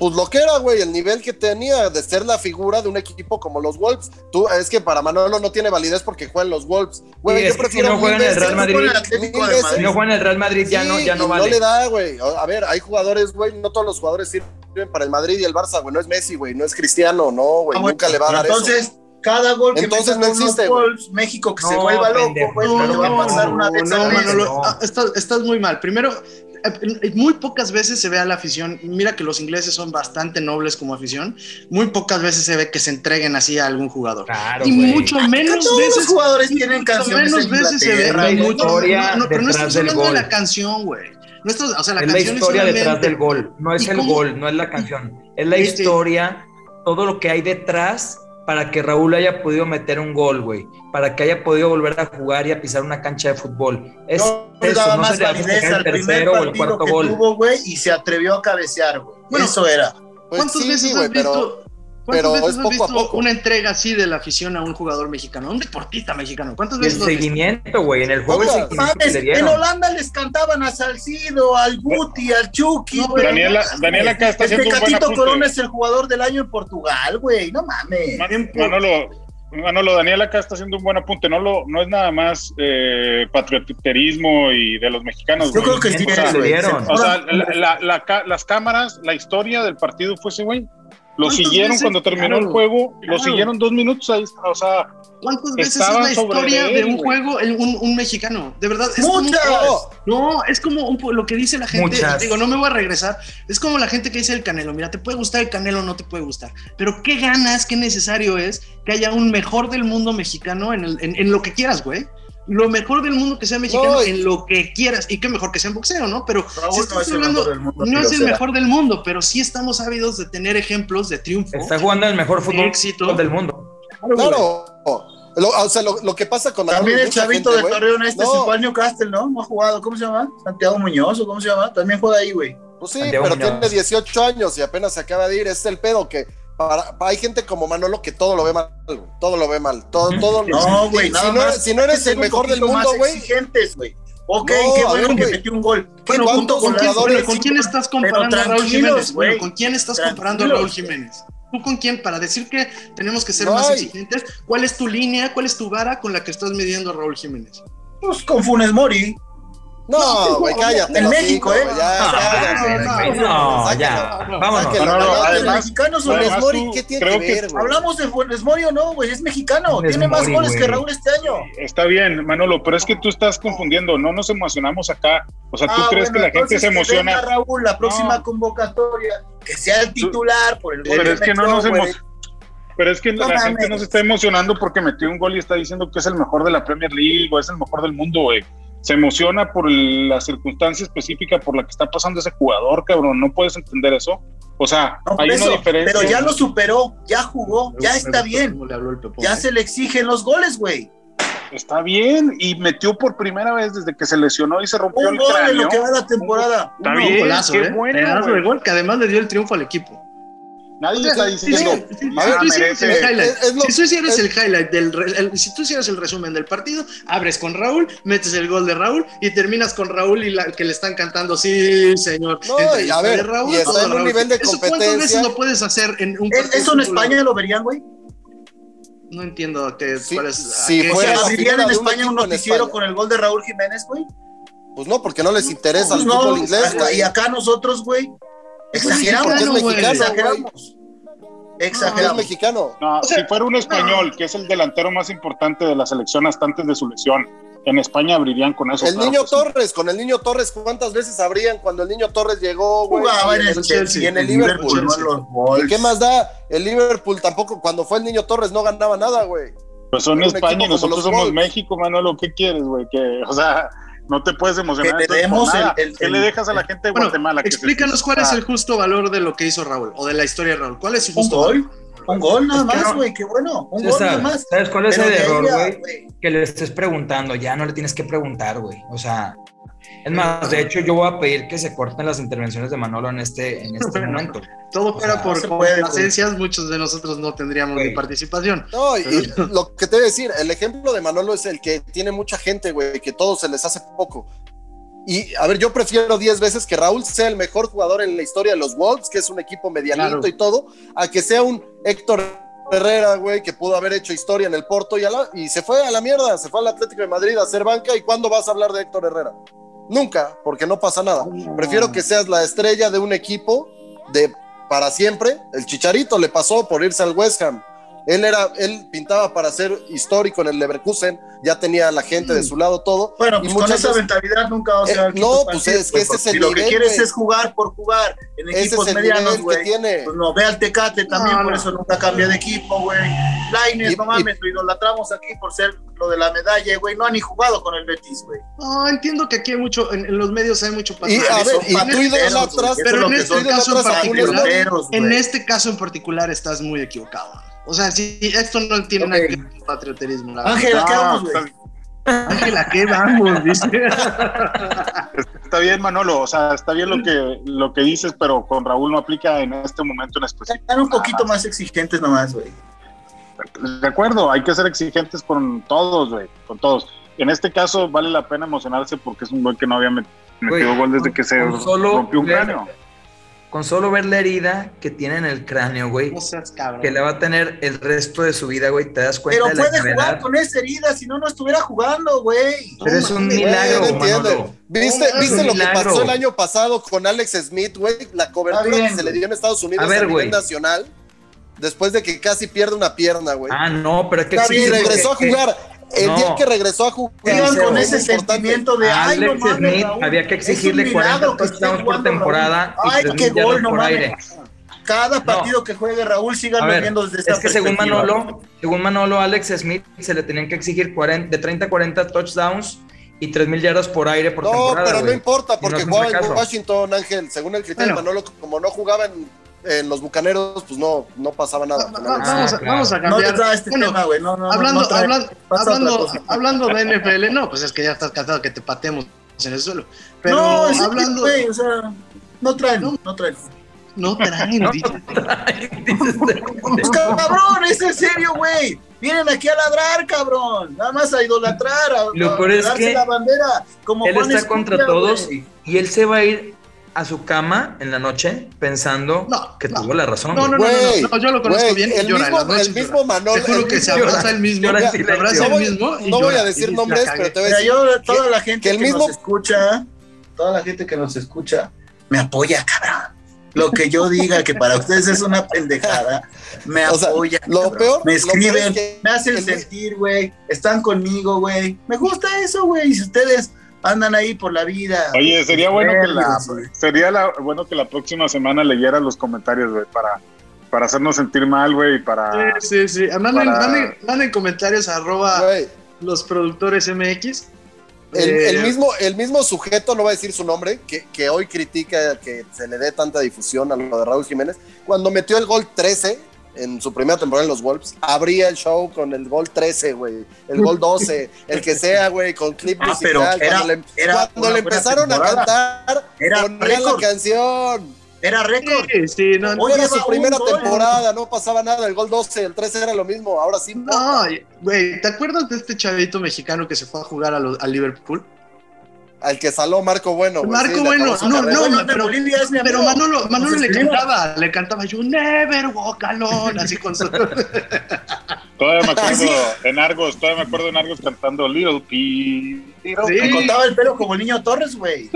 pues lo que era, güey, el nivel que tenía de ser la figura de un equipo como los Wolves. Tú, es que para Manolo no tiene validez porque juegan los Wolves. Güey, yo prefiero si no mil juega en el Real Madrid. Si no juega en el Real Madrid, ya Sí, no, ya no vale. le da, güey. A ver, hay jugadores, güey, no todos los jugadores sirven para el Madrid y el Barça, güey. No es Messi, güey, no es Cristiano, no, güey. Ah, bueno, nunca le va a dar Entonces, cada gol que Entonces no existe. Wolves, México que se No, vuelva loco, güey, claro le va a pasar no, una no, no. ah, estás, estás muy mal. Primero, eh, muy pocas veces se ve a la afición. Mira que los ingleses son bastante nobles como afición. Muy pocas veces se ve que se entreguen así a algún jugador. Claro, y güey. mucho menos todos veces. los jugadores tienen mucho canciones menos en veces se ve. La mucho- historia no, no, pero no estamos hablando de la canción, güey. No estás- o sea, la es la canción historia solamente- detrás del gol, no es ¿Y el cómo? gol, no es la canción, es la Sí. historia, todo lo que hay detrás para que Raúl haya podido meter un gol, güey, para que haya podido volver a jugar y a pisar una cancha de fútbol. Es No eso, daba no más se le el tercero o el cuarto que gol. tuvo, güey, y se atrevió a cabecear, güey. Bueno, Eso era. Pues ¿Cuántas sí, veces sí, has güey, visto, pero, ¿cuántas pero veces es has poco a visto poco. una entrega así de la afición a un jugador mexicano, a un deportista mexicano? ¿Cuántas el veces lo has visto? seguimiento, güey, en el juego el Mames, en. Holanda les cantaban a Salcido, al Guti, al Chucky, No, güey. Daniela, Daniela acá está El haciendo un buen apunte. Corona es el jugador del año en Portugal, güey. No mames. Man-. Manolo, Manolo, Daniel acá está haciendo un buen apunte. No, lo, no es nada más eh, patrioterismo y de los mexicanos. Yo creo que sí, O sea, güey. dieron. O sea, la- la- la ca- las cámaras, la historia del partido fue ese, güey. Lo ¿Cuántas siguieron veces? cuando terminó Claro, el juego, lo siguieron dos minutos ahí. O sea, ¿Cuántas veces es la sobre historia él, de un juego el- un, un mexicano? De verdad, es Muchas. como no, es como un lo que dice la gente. Muchas. Digo, no me voy a regresar. Es como la gente que dice el Canelo. Mira, te puede gustar el Canelo, no te puede gustar. Pero qué ganas, qué necesario es que haya un mejor del mundo mexicano en, el- en- en lo que quieras, güey. Lo mejor del mundo que sea mexicano No, en lo que quieras. Y qué mejor que sea en boxeo, ¿no? Pero Raúl si no estás es el hablando, mejor del mundo, no es el mejor del mundo, pero sí estamos ávidos de tener ejemplos de triunfo. Está jugando el mejor fútbol éxito. del mundo. Claro. Lo, o sea, lo, lo que pasa con También Manolo y el chavito gente, de Torreón este No. se fue al Newcastle, ¿no? No ha jugado. ¿Cómo se llama? Santiago Muñoz o cómo se llama? También juega ahí, güey. Pues sí, Santiago pero Muñoz. tiene 18 años y apenas se acaba de ir. Es el pedo que para, hay gente como Manolo que todo lo ve mal, güey. Todo lo ve mal. Todo, todo No, güey, si, nada si no, más. si no eres el mejor del mundo, güey. exigentes, güey. Ok, No, qué bueno ver, que güey. metió un gol. Qué Bueno, punto ¿cuántos con quién estás comparando a Raúl Jiménez? Bueno. ¿con quién estás comparando a. Raúl Jiménez? ¿Tú con quién? Para decir que tenemos que ser No más hay. exigentes, ¿cuál es tu línea, cuál es tu vara con la que estás midiendo a Raúl Jiménez? Pues con Funes Mori. No, güey, cállate. En México, ¿eh? güey, Ya, No, ya. Vámonos. Sáquenlo, No, no, no, no, no, Los mexicanos son Funes Mori, ¿qué tiene que que- ver, güey? Hablamos de Funes Mori o no, güey, es mexicano. Funes Tiene más Mori, goles que. Raúl este año. está bien, Manolo, pero es que tú estás confundiendo. No nos emocionamos acá. O sea, ¿tú Ah, crees bueno, que la gente se emociona? venga Raúl, la próxima No. convocatoria, que sea el titular por el gol Pero es que no nos emocionamos. Pero es que No la gente mames. no se está emocionando porque metió un gol y está diciendo que es el mejor de la Premier League o es el mejor del mundo, güey. Se emociona por el- la circunstancia específica por la que está pasando ese jugador, cabrón. ¿No puedes entender eso? O sea, No, hay eso, una diferencia. pero ya lo superó, ya jugó, ya está bien. cómo le habló el Pepón, Ya ¿eh? se le exigen los goles, güey. Está bien y metió por primera vez desde que se lesionó y se rompió Un el gol en cráneo. lo que va la temporada. Está Un bien, golazo, qué ¿eh? bueno, gol que además le dio el triunfo al equipo. Nadie está diciendo. si- si- "Ah, si tú hicieras el merece". highlight, el del el- si tú hicieras el resumen del partido, abres con Raúl, metes el gol de Raúl y terminas con Raúl y la, que le están cantando, sí, señor. No, y a ver, Raúl, y está todo en un Raúl. nivel de ¿Eso ¿Cuántas veces lo puedes hacer en un ¿Es- partido ¿Eso en? España lo verían, güey? No entiendo qué, Sí, cuál es. si a qué- O fuera sea, la ¿abrirían figura en España un noticiero España. con el gol de Raúl Jiménez, güey? Pues no, porque no les interesa Pues el no, fútbol inglés, güey. y acá nosotros, güey, exageramos, porque es güey. mexicano, exageramos. Es Exageramos. mexicano. No, O sea, si fuera un español, que es el delantero más importante de la selección hasta antes de su lesión, en España abrirían con eso. El claro niño sí. Torres, con el niño Torres, ¿cuántas veces abrían cuando el niño Torres llegó, güey? Jugaba Y en el Chelsea, y en el Liverpool, los ¿Y qué más da? El Liverpool tampoco, cuando fue el niño Torres, no ganaba nada, güey. Pues son España y nosotros somos Wolves. México, Manolo. ¿Qué quieres, güey? Que, o sea, no te puedes emocionar. Que demos el- el- ¿Qué el- le dejas a la gente de Bueno, Guatemala? explícanos cuál es el justo valor de lo que hizo Raúl o de la historia de Raúl. ¿Cuál es su Un justo gol, valor? un gol nada más, no- güey, qué bueno, un gol César, nada más. ¿Sabes cuál es Pero el error, güey, Que le estés preguntando, ya no le tienes que preguntar, güey. O sea, es más, de hecho, yo voy a pedir que se corten las intervenciones de Manolo en este, en este Bueno, momento. Todo fuera sea, por complacencias, muchos de nosotros no tendríamos Güey. ni participación. No, y, *laughs* lo que te voy a decir, el ejemplo de Manolo es el que tiene mucha gente, güey, que todo se les hace poco. Y a ver, yo prefiero 10 veces que Raúl sea el mejor jugador en la historia de los Wolves, que es un equipo medianito Claro. y todo, a que sea un Héctor Herrera, güey, que pudo haber hecho historia en el Porto y, a la- y se fue a la mierda, se fue al Atlético de Madrid a hacer banca. ¿Y cuándo vas a hablar de Héctor Herrera? Nunca, porque no pasa nada. Prefiero que seas la estrella de un equipo de para siempre. El Chicharito le pasó por irse al West Ham. Él era, él pintaba para ser histórico en el Leverkusen, ya tenía a la gente de su lado todo. Bueno, y pues con esa mentalidad nunca vas a Eh, ganar no, quintos pues es que ese es el Si lo que nivel, quieres es jugar por jugar en ese es equipos el medianos, nivel que güey. tiene. Pues no, ve al Tecate también, No, por no. eso nunca cambia de equipo, güey. Laines, no mames, lo idolatramos aquí por ser lo de la medalla, güey. No ha ni jugado con el Betis, güey. No, entiendo que aquí hay mucho, en, en los medios hay mucho Y a ver, y tú idolatras, pero es en este caso en En este caso en particular estás muy equivocado. O sea, si esto no tiene Ok. nada que ver con patrioterismo. la verdad. Ángel, ¿a qué vamos, güey? Ángel, ¿a qué vamos? Dice. Está bien, Manolo, o sea, está bien lo que, lo que dices, pero con Raúl no aplica en este momento en específico. Están un poquito más exigentes nomás, güey. De acuerdo, hay que ser exigentes con todos, güey, con todos. En este caso vale la pena emocionarse porque es un gol que no había met- metido gol desde que se solo rompió un cráneo. Con solo ver la herida que tiene en el cráneo, güey, No seas cabrón. que le va a tener el resto de su vida, güey, te das cuenta Pero de la puede jugar con esa herida, si no, no estuviera jugando, güey. Pero es un milagro, Güey. Manolo. ¿Viste, No, ¿viste lo que pasó el año pasado con Alex Smith, güey? La cobertura Está bien, que se le dio en Estados Unidos A ver, a, nivel güey. nacional, después de que casi pierde una pierna, güey. Ah, no, pero es que y exigir regresó a jugar. El No. día que regresó a jugar, Pero con es ese sentimiento de A ay, no Alex mames, Smith Raúl, había que es exigirle milagro 40 que esté touchdowns por temporada Raúl. y Ay, 3,000 qué gol, no por mames. aire. Cada partido que juegue Raúl, sigan ver, viendo desde esta es que según. Manolo, según Manolo, Alex Smith se le tenían que exigir 40 de 30 a 40 touchdowns y 3.000 yardas por aire por No, temporada. pero no güey. importa, Y no porque hacen jugaba en. Washington, Ángel. Según el criterio Bueno. de Manolo, como no jugaba en, en los bucaneros, pues no, no pasaba nada. Alex. vamos, a, claro. vamos a No cambiar. este Bueno, tema, güey. No, no, no, hablando, no trae. hablando, hablando, de NFL, no, pues es que ya estás cansado que te patemos en el suelo. Pero no, es hablando, güey, o sea, no traen, No. no, traen. no traen, dice. Pues, cabrón, es en serio, güey. Vienen aquí a ladrar, cabrón. Nada más a idolatrar, a, Lo a es que la bandera. Como Él Juan está contra todos y él se va a ir a su cama en la noche pensando No, que no. tuvo la razón. No, no, güey. no, no, yo lo conozco güey, bien y el llora en mismo, las noches el mismo Manolo. Te juro que se abraza el mismo, llora se abraza No el voy, mismo y no voy a decir nombres, "La pero cagué". te voy a decir. yo, toda que- la gente que que, el mismo- nos escucha, toda la gente que nos escucha, me apoya, cabrón. Lo que yo diga que para ustedes es una pendejada, me *laughs* O sea, apoya. lo cabrón. peor- me lo peor escriben, es que me hacen sentir, güey. Están conmigo, güey. Me gusta eso, güey. Y si ustedes andan ahí por la vida. Oye, sería bueno que la, güey. sería la, bueno que la próxima semana leyera los comentarios, güey, para, para hacernos sentir mal, güey, y para... Sí, sí, sí. Manden, Para- manden- manden comentarios a arroba los productores MX. El, Eh, el mismo, el mismo sujeto, no va a decir su nombre, que, que hoy critica que se le dé tanta difusión a lo de Raúl Jiménez, cuando metió el gol 13 en su primera temporada en los Wolves, abría el show con el gol 13, güey, el gol 12, *laughs* el que sea, güey, con clip Ah, musical. pero era- cuando le, era cuando le empezaron a cantar, Era ponían la canción. Era récord. Sí, sí, no, Oye, Era su primera gol. temporada, no pasaba nada, el gol 12, el 13 era lo mismo, ahora sí. no, güey, ¿te acuerdas de este chavito mexicano que se fue a jugar a, lo- a Liverpool? Al que saló Marco Bueno. güey, Marco sí, Bueno, no, no, Bueno, pero- Bolivia es mi Pero amigo. Manolo, Manolo Nos le cantaba, le cantaba You never walk alone, así con su... *laughs* Todavía me acuerdo en Argos, todavía me acuerdo en Argos cantando Little P. Sí. Me contaba el pelo como el niño Torres, güey.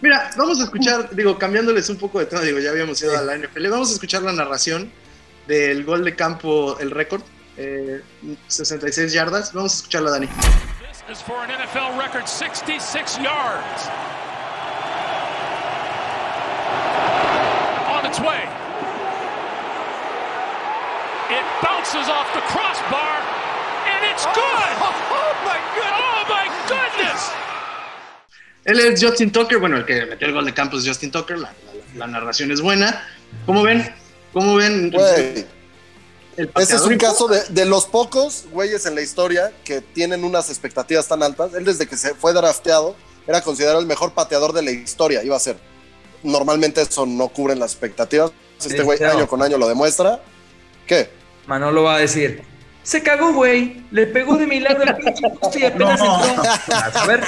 Mira, vamos a escuchar, digo, cambiándoles un poco de tema, digo, ya habíamos ido a la NFL, vamos a escuchar la narración del gol de campo, el récord, eh, 66 yardas, vamos a escucharla, Dani. Is for an NFL record 66 yards. On its way. It bounces off the crossbar, and it's oh, good. *laughs* Oh, my goodness. Oh, my goodness. Él es Justin Tucker, bueno, el que metió el gol de campo es Justin Tucker, la, la- la narración es buena. ¿Cómo ven? ¿Cómo ven? Güey, El Ese es un caso de, de los pocos güeyes en la historia que tienen unas expectativas tan altas. Él desde que se fue drafteado era considerado el mejor pateador de la historia, iba a ser. Normalmente eso no cubren las expectativas. Este güey año con año lo demuestra. ¿Qué? Manolo va a decir, se cagó, güey. Le pegó de milagro el pinche poste y apenas No. entró. Vas a ver,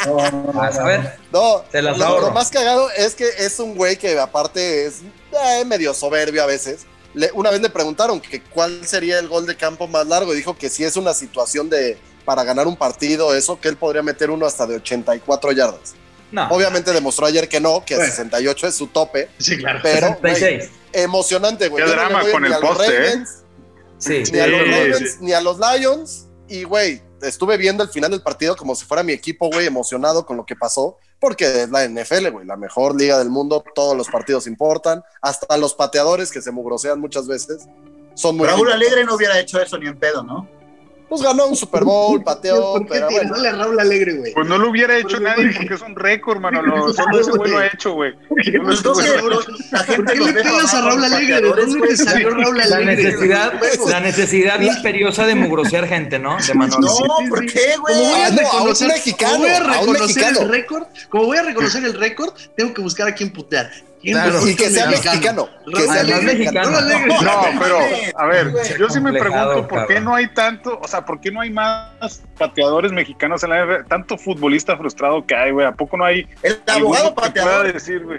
vas a ver. No, Te las lo, lo más cagado es que es un güey que aparte es eh, medio soberbio a veces. Le- una vez le preguntaron que cuál sería el gol de campo más largo y dijo que si es una situación de para ganar un partido, eso, que él podría meter uno hasta de 84 yardas. No, Obviamente demostró ayer que no, que Bueno. 68 es su tope, Sí, claro. pero güey, 66. emocionante, güey. Qué Yo no drama doy con ni el a los poste, ¿eh? Sí. Ni a los Sí, Ravens, sí. ni a los Lions. Y, güey, estuve viendo el final del partido como si fuera mi equipo, güey, emocionado con lo que pasó, porque es la NFL, güey, la mejor liga del mundo, todos los partidos importan, hasta los pateadores que se mugrosean muchas veces, son muy... Raúl. Alegre no hubiera hecho eso ni en pedo, ¿no? Pues ganó un Super Bowl, pateó, ¿Por qué pero bueno. a Raúl Alegre, güey? Pues no lo hubiera hecho nadie porque es un récord, Manolo. Solo ese güey lo ha hecho, güey. Solo ese güey lo ha hecho. la ¿Por qué le pegas a Raúl Alegre? ¿De pateadores, dónde te güey. salió Raúl La Alegre? necesidad, la necesidad imperiosa de mugrosear gente, ¿no? De Manolo. No, ¿por qué, güey? Como voy a no, a un reconocer, mexicano, voy a a un reconocer mexicano. el récord, como voy a reconocer el récord, tengo que buscar a quién putear. ¿Quién Claro. Y que sea mexicano, que sea mexicano. No, pero, a ver, yo sí me pregunto por qué no hay tanto, o sea, por qué no hay más pateadores mexicanos en la NFL, tanto futbolista frustrado que hay, güey. ¿A poco no hay El abogado que pueda pateador. decir, güey?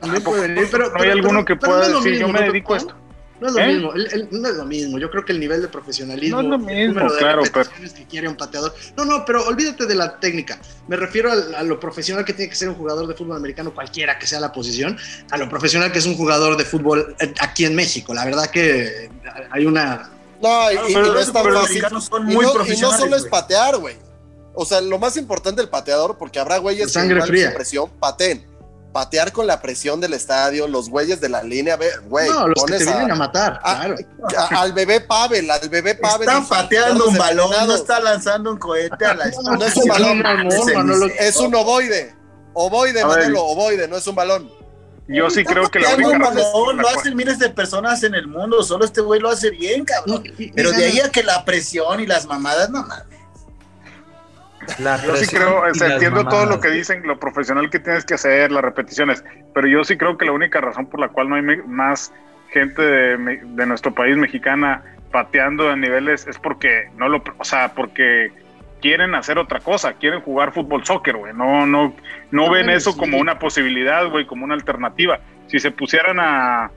También puede venir, pero, No hay pero- alguno pero- que pueda decir, yo me ¿no? dedico a esto. No es lo ¿Eh? mismo, el- el- no es lo mismo. Yo creo que el nivel de profesionalismo, No es lo el mismo, número de claro, repeticiones que quiere un pateador. No, no, pero olvídate de la técnica. Me refiero a, lo profesional que tiene que ser un jugador de fútbol americano, cualquiera que sea la posición, a lo profesional que es un jugador de fútbol eh, aquí en México. La verdad que hay una. No, y, Claro, y pero no es tan fácil. son muy no, y no solo es patear, güey. O sea, lo más importante del pateador, porque habrá güeyes que Sangre fría. presión pateen. Patear con la presión del estadio, los güeyes de la línea, güey, no, los que te vienen a, a- matar, a- claro. a- al bebé Pavel, al bebé Pavel. Está y pateando un balón, no está lanzando un cohete a la No es un balón. Es un ovoide. Ovoide. Manolo, ovoide, no es un balón. Yo sí creo que la única un razón balón, la lo hacen miles de personas en el mundo, solo este güey lo hace bien, cabrón. Pero de ahí a que la presión y las mamadas, no mames. Yo sí creo, o sea, entiendo todo lo que dicen, lo profesional que tienes que hacer, las repeticiones, pero yo sí creo que la única razón por la cual no hay me- más gente de, nuestro país mexicana pateando a niveles es porque no lo, o sea, porque quieren hacer otra cosa, quieren jugar fútbol soccer, güey, no, no, no Ah, ven eso sí. como una posibilidad, güey, como una alternativa. Si se pusieran a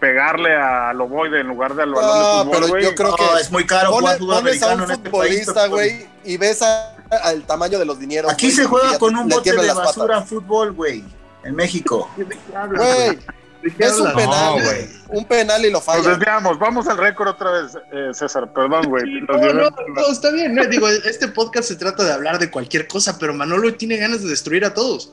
pegarle al ovoide en lugar de al balón No, de fútbol, pero güey, yo creo No, que es muy caro pones, jugar pones a un en este futbolista, güey, y ves a- al tamaño de los dineros. Aquí güey, se juega con un bote de las patas. basura fútbol, güey, en México. ¿De qué hablas, Güey, ¿De qué es un penal, No, güey. un penal y lo Nos falla. desviamos, vamos al récord otra vez, eh, César, perdón, güey. No, Nos no, no, está bien. no, digo, este podcast se trata de hablar de cualquier cosa, pero Manolo tiene ganas de destruir a todos.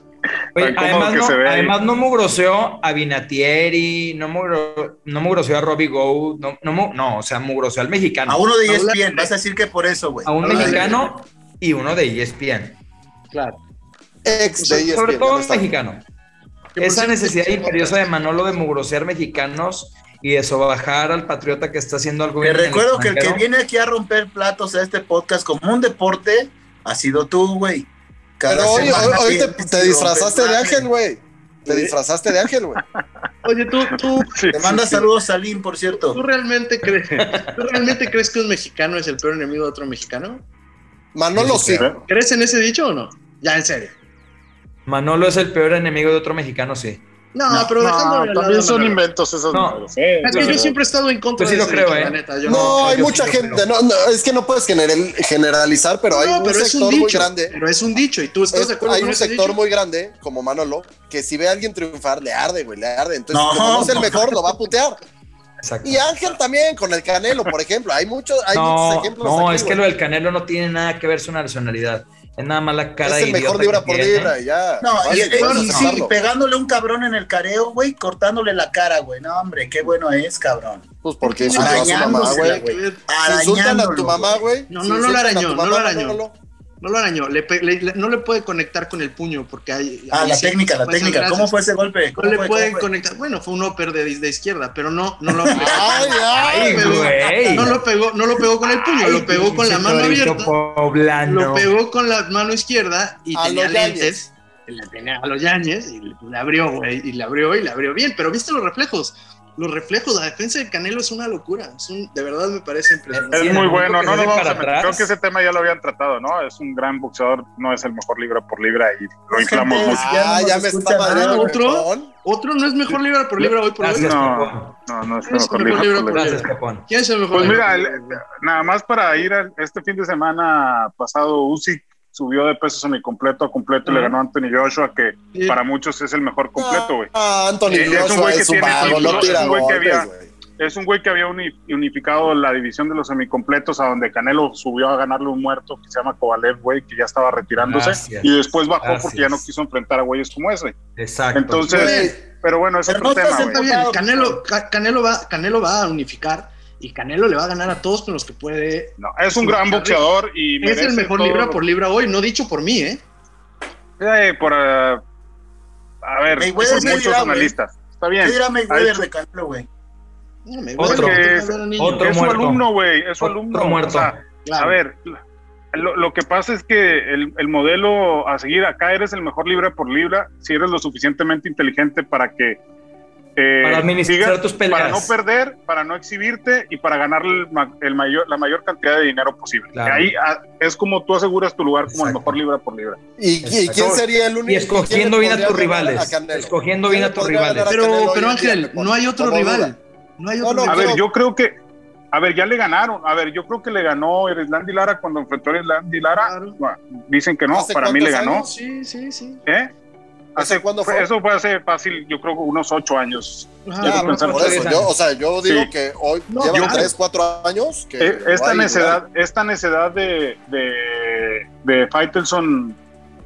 Oye, además, no, además no mugroseó a Vinatieri, no, mugro, no mugroseó a Robbie Gould, no, no, no, o sea, mugroseó al mexicano. A uno de ESPN, vas a decir que por eso, güey. A un mexicano y uno de E ESPN. Claro. Ex de ESPN, Sobre todo un mexicano. Esa necesidad imperiosa de Manolo de mugrosear mexicanos y de sobajar al patriota que está haciendo algo Te el recuerdo que el que viene aquí a romper platos a este podcast como un deporte ha sido tú, güey. Cada Pero hoy, semana hoy- hoy te, te disfrazaste de ángel, güey. Te disfrazaste de ángel, güey. Oye, tú, tú, Sí, Te sí, manda sí. saludos Salim, por cierto. ¿tú, realmente crees, ¿Tú realmente crees que un mexicano es el peor enemigo de otro mexicano? Manolo sí. ¿Crees en ese dicho o no? Ya, en serio. Manolo es el peor enemigo de otro mexicano, sí. No, No, pero dejando de No, también son inventos esos No. eh. Es que yo siempre he estado en contra sí de lo creo, ¿eh? la neta. Yo No, hay sí mucha gente. No, no, es que no puedes general- generalizar, pero hay No, un pero es un sector muy dicho. grande. Pero es un dicho y tú estás es- de acuerdo hay con un ese sector dicho? muy grande, como Manolo, que si ve a alguien triunfar, le arde, güey, le arde. Entonces, No. como no es el mejor, lo va a putear. Exacto. Y Ángel también con el Canelo, por ejemplo. Hay muchos, hay muchos No, ejemplos. no, aquí, es que lo del Canelo no tiene nada que ver su nacionalidad. Es nada más la cara es de el mejor idiota libra que por tiene. libra, y ya. No, y, y- y sí, pegándole un cabrón en el careo, güey, cortándole la cara, güey. No, hombre, qué bueno es, cabrón. Pues porque insultó a su mamá, güey. güey. Si insultan a tu mamá, güey. No, si no, no lo arañó, tu no mamá, lo arañó. No, No lo arañó, le pe- le- le- no le puede conectar con el puño porque hay... Ah, hay la sí, técnica, la técnica. gracias. ¿Cómo fue ese golpe? No ¿Cómo le fue? puede ¿Cómo fue? conectar. Bueno, fue un upper de, de izquierda, pero no, no lo Ay, ay, Ay, güey. No lo pegó, no lo pegó con el puño, lo pegó con la mano abierta. poblano. Lo pegó con la mano izquierda y A tenía los lentes. tenía a los Yañez y le, le abrió, güey. Y le abrió y le abrió bien. Pero viste los reflejos. Los reflejos, la defensa de Canelo es una locura. Es un- de verdad me parece impresionante. Es muy bueno, no nos vamos a meter. Creo que ese tema ya lo habían tratado, ¿no? Es un gran boxeador, no es el mejor libra por libra y lo inflamos mucho. Ya no Ah, ya me está madreando ¿otro? Otro no es mejor libra por libra hoy por hoy. No, no, no es el ¿Quién es mejor el libra mejor libra por libra. ¿Quién es el mejor Pues libra mira, nada más para ir a este fin de semana pasado, Usyk subió de peso semicompleto a completo y le ganó a Anthony Joshua, que Sí. para muchos es el mejor completo, güey. Ah, Anthony Sí, es un Joshua güey que es un tiene vago, no título, tira es un güey que había- güey. Es un güey que había uni- unificado la división de los semicompletos, a donde Canelo subió a ganarle un muerto que se llama Kovalev, güey, que ya estaba retirándose, Gracias. y después bajó Gracias. porque ya no quiso enfrentar a güeyes como ese. Exacto. Entonces, Güey, pero bueno, es Pero otro no tema, güey. Canelo, Ca- Canelo, va, Canelo va a unificar y Canelo le va a ganar a todos con los que puede. No, es un Sí, gran boxeador y Es el mejor todo libra por libra hoy, no dicho por mí, ¿eh? Eh, por, eh, a ver, por sí muchos dirá, analistas. Está ¿Qué bien. dirá Ha Mayweather de Canelo, güey? Otro. es- otro es su muerto. alumno, güey. Es su Otro alumno. muerto. O sea, Claro. A ver, lo, lo que pasa es que el, el modelo a seguir acá eres el mejor libra por libra si eres lo suficientemente inteligente para que eh, Para administrar sigas- tus peleas. para no perder, para no exhibirte y para ganar el, el mayor, la mayor cantidad de dinero posible. Claro. Ahí ah, es como tú aseguras tu lugar como el Exacto. mejor libra por libra. ¿Y, y quién sería el único? Y escogiendo bien a tus rivales. Canelo? Escogiendo ¿Quién bien a tus rivales. a Pero, pero Ángel, no hay otro rival. No hay No, otro no, A rival. ver, yo creo que, a ver, ya le ganaron. A ver, yo creo que le ganó Erislandy Lara cuando enfrentó a Erislandy Lara. Claro. Bueno, Dicen que no, ¿Hace para mí le ganó. años? Sí, sí, sí. ¿Eh? ¿Hace cuándo fue? Eso fue hace fácil, yo creo, unos ocho años. Ah, por eso, yo, o sea, yo digo Sí. que hoy No, llevan yo- tres, cuatro años que Eh, esta, necedad, esta necedad de, de, de Faitelson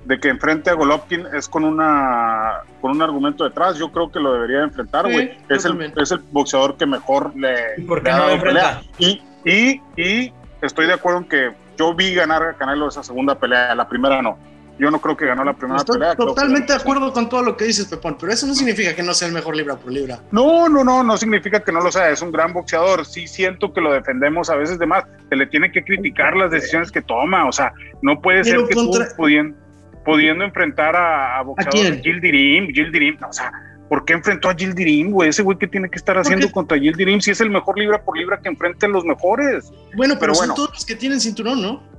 de que enfrente a Golovkin es con una con un argumento detrás. Yo creo que lo debería enfrentar, güey. es, el, es el boxeador que mejor le, ¿Y por le qué no pelea. Y, y, y estoy de acuerdo en que yo vi ganar a Canelo esa segunda pelea, la primera no. Yo no creo que ganó la primera Estoy pelea. totalmente de acuerdo con todo lo que dices, Pepón, pero eso no significa que no sea el mejor libra por libra. No, no, no, no significa que no lo sea, es un gran boxeador. Sí siento que lo defendemos a veces de más. Se le tiene que criticar las decisiones que toma. O sea, no puede Pero ser que contra- tú pudiendo, pudiendo enfrentar a, a boxeadores? Gil Dirim, Gil Dirim, o sea, ¿por qué enfrentó a Gil Dirim, güey? Ese güey que tiene que estar haciendo contra Gil Dirim si es el mejor libra por libra que enfrente a los mejores. Bueno, pero, Pero son bueno. todos los que tienen cinturón, ¿no?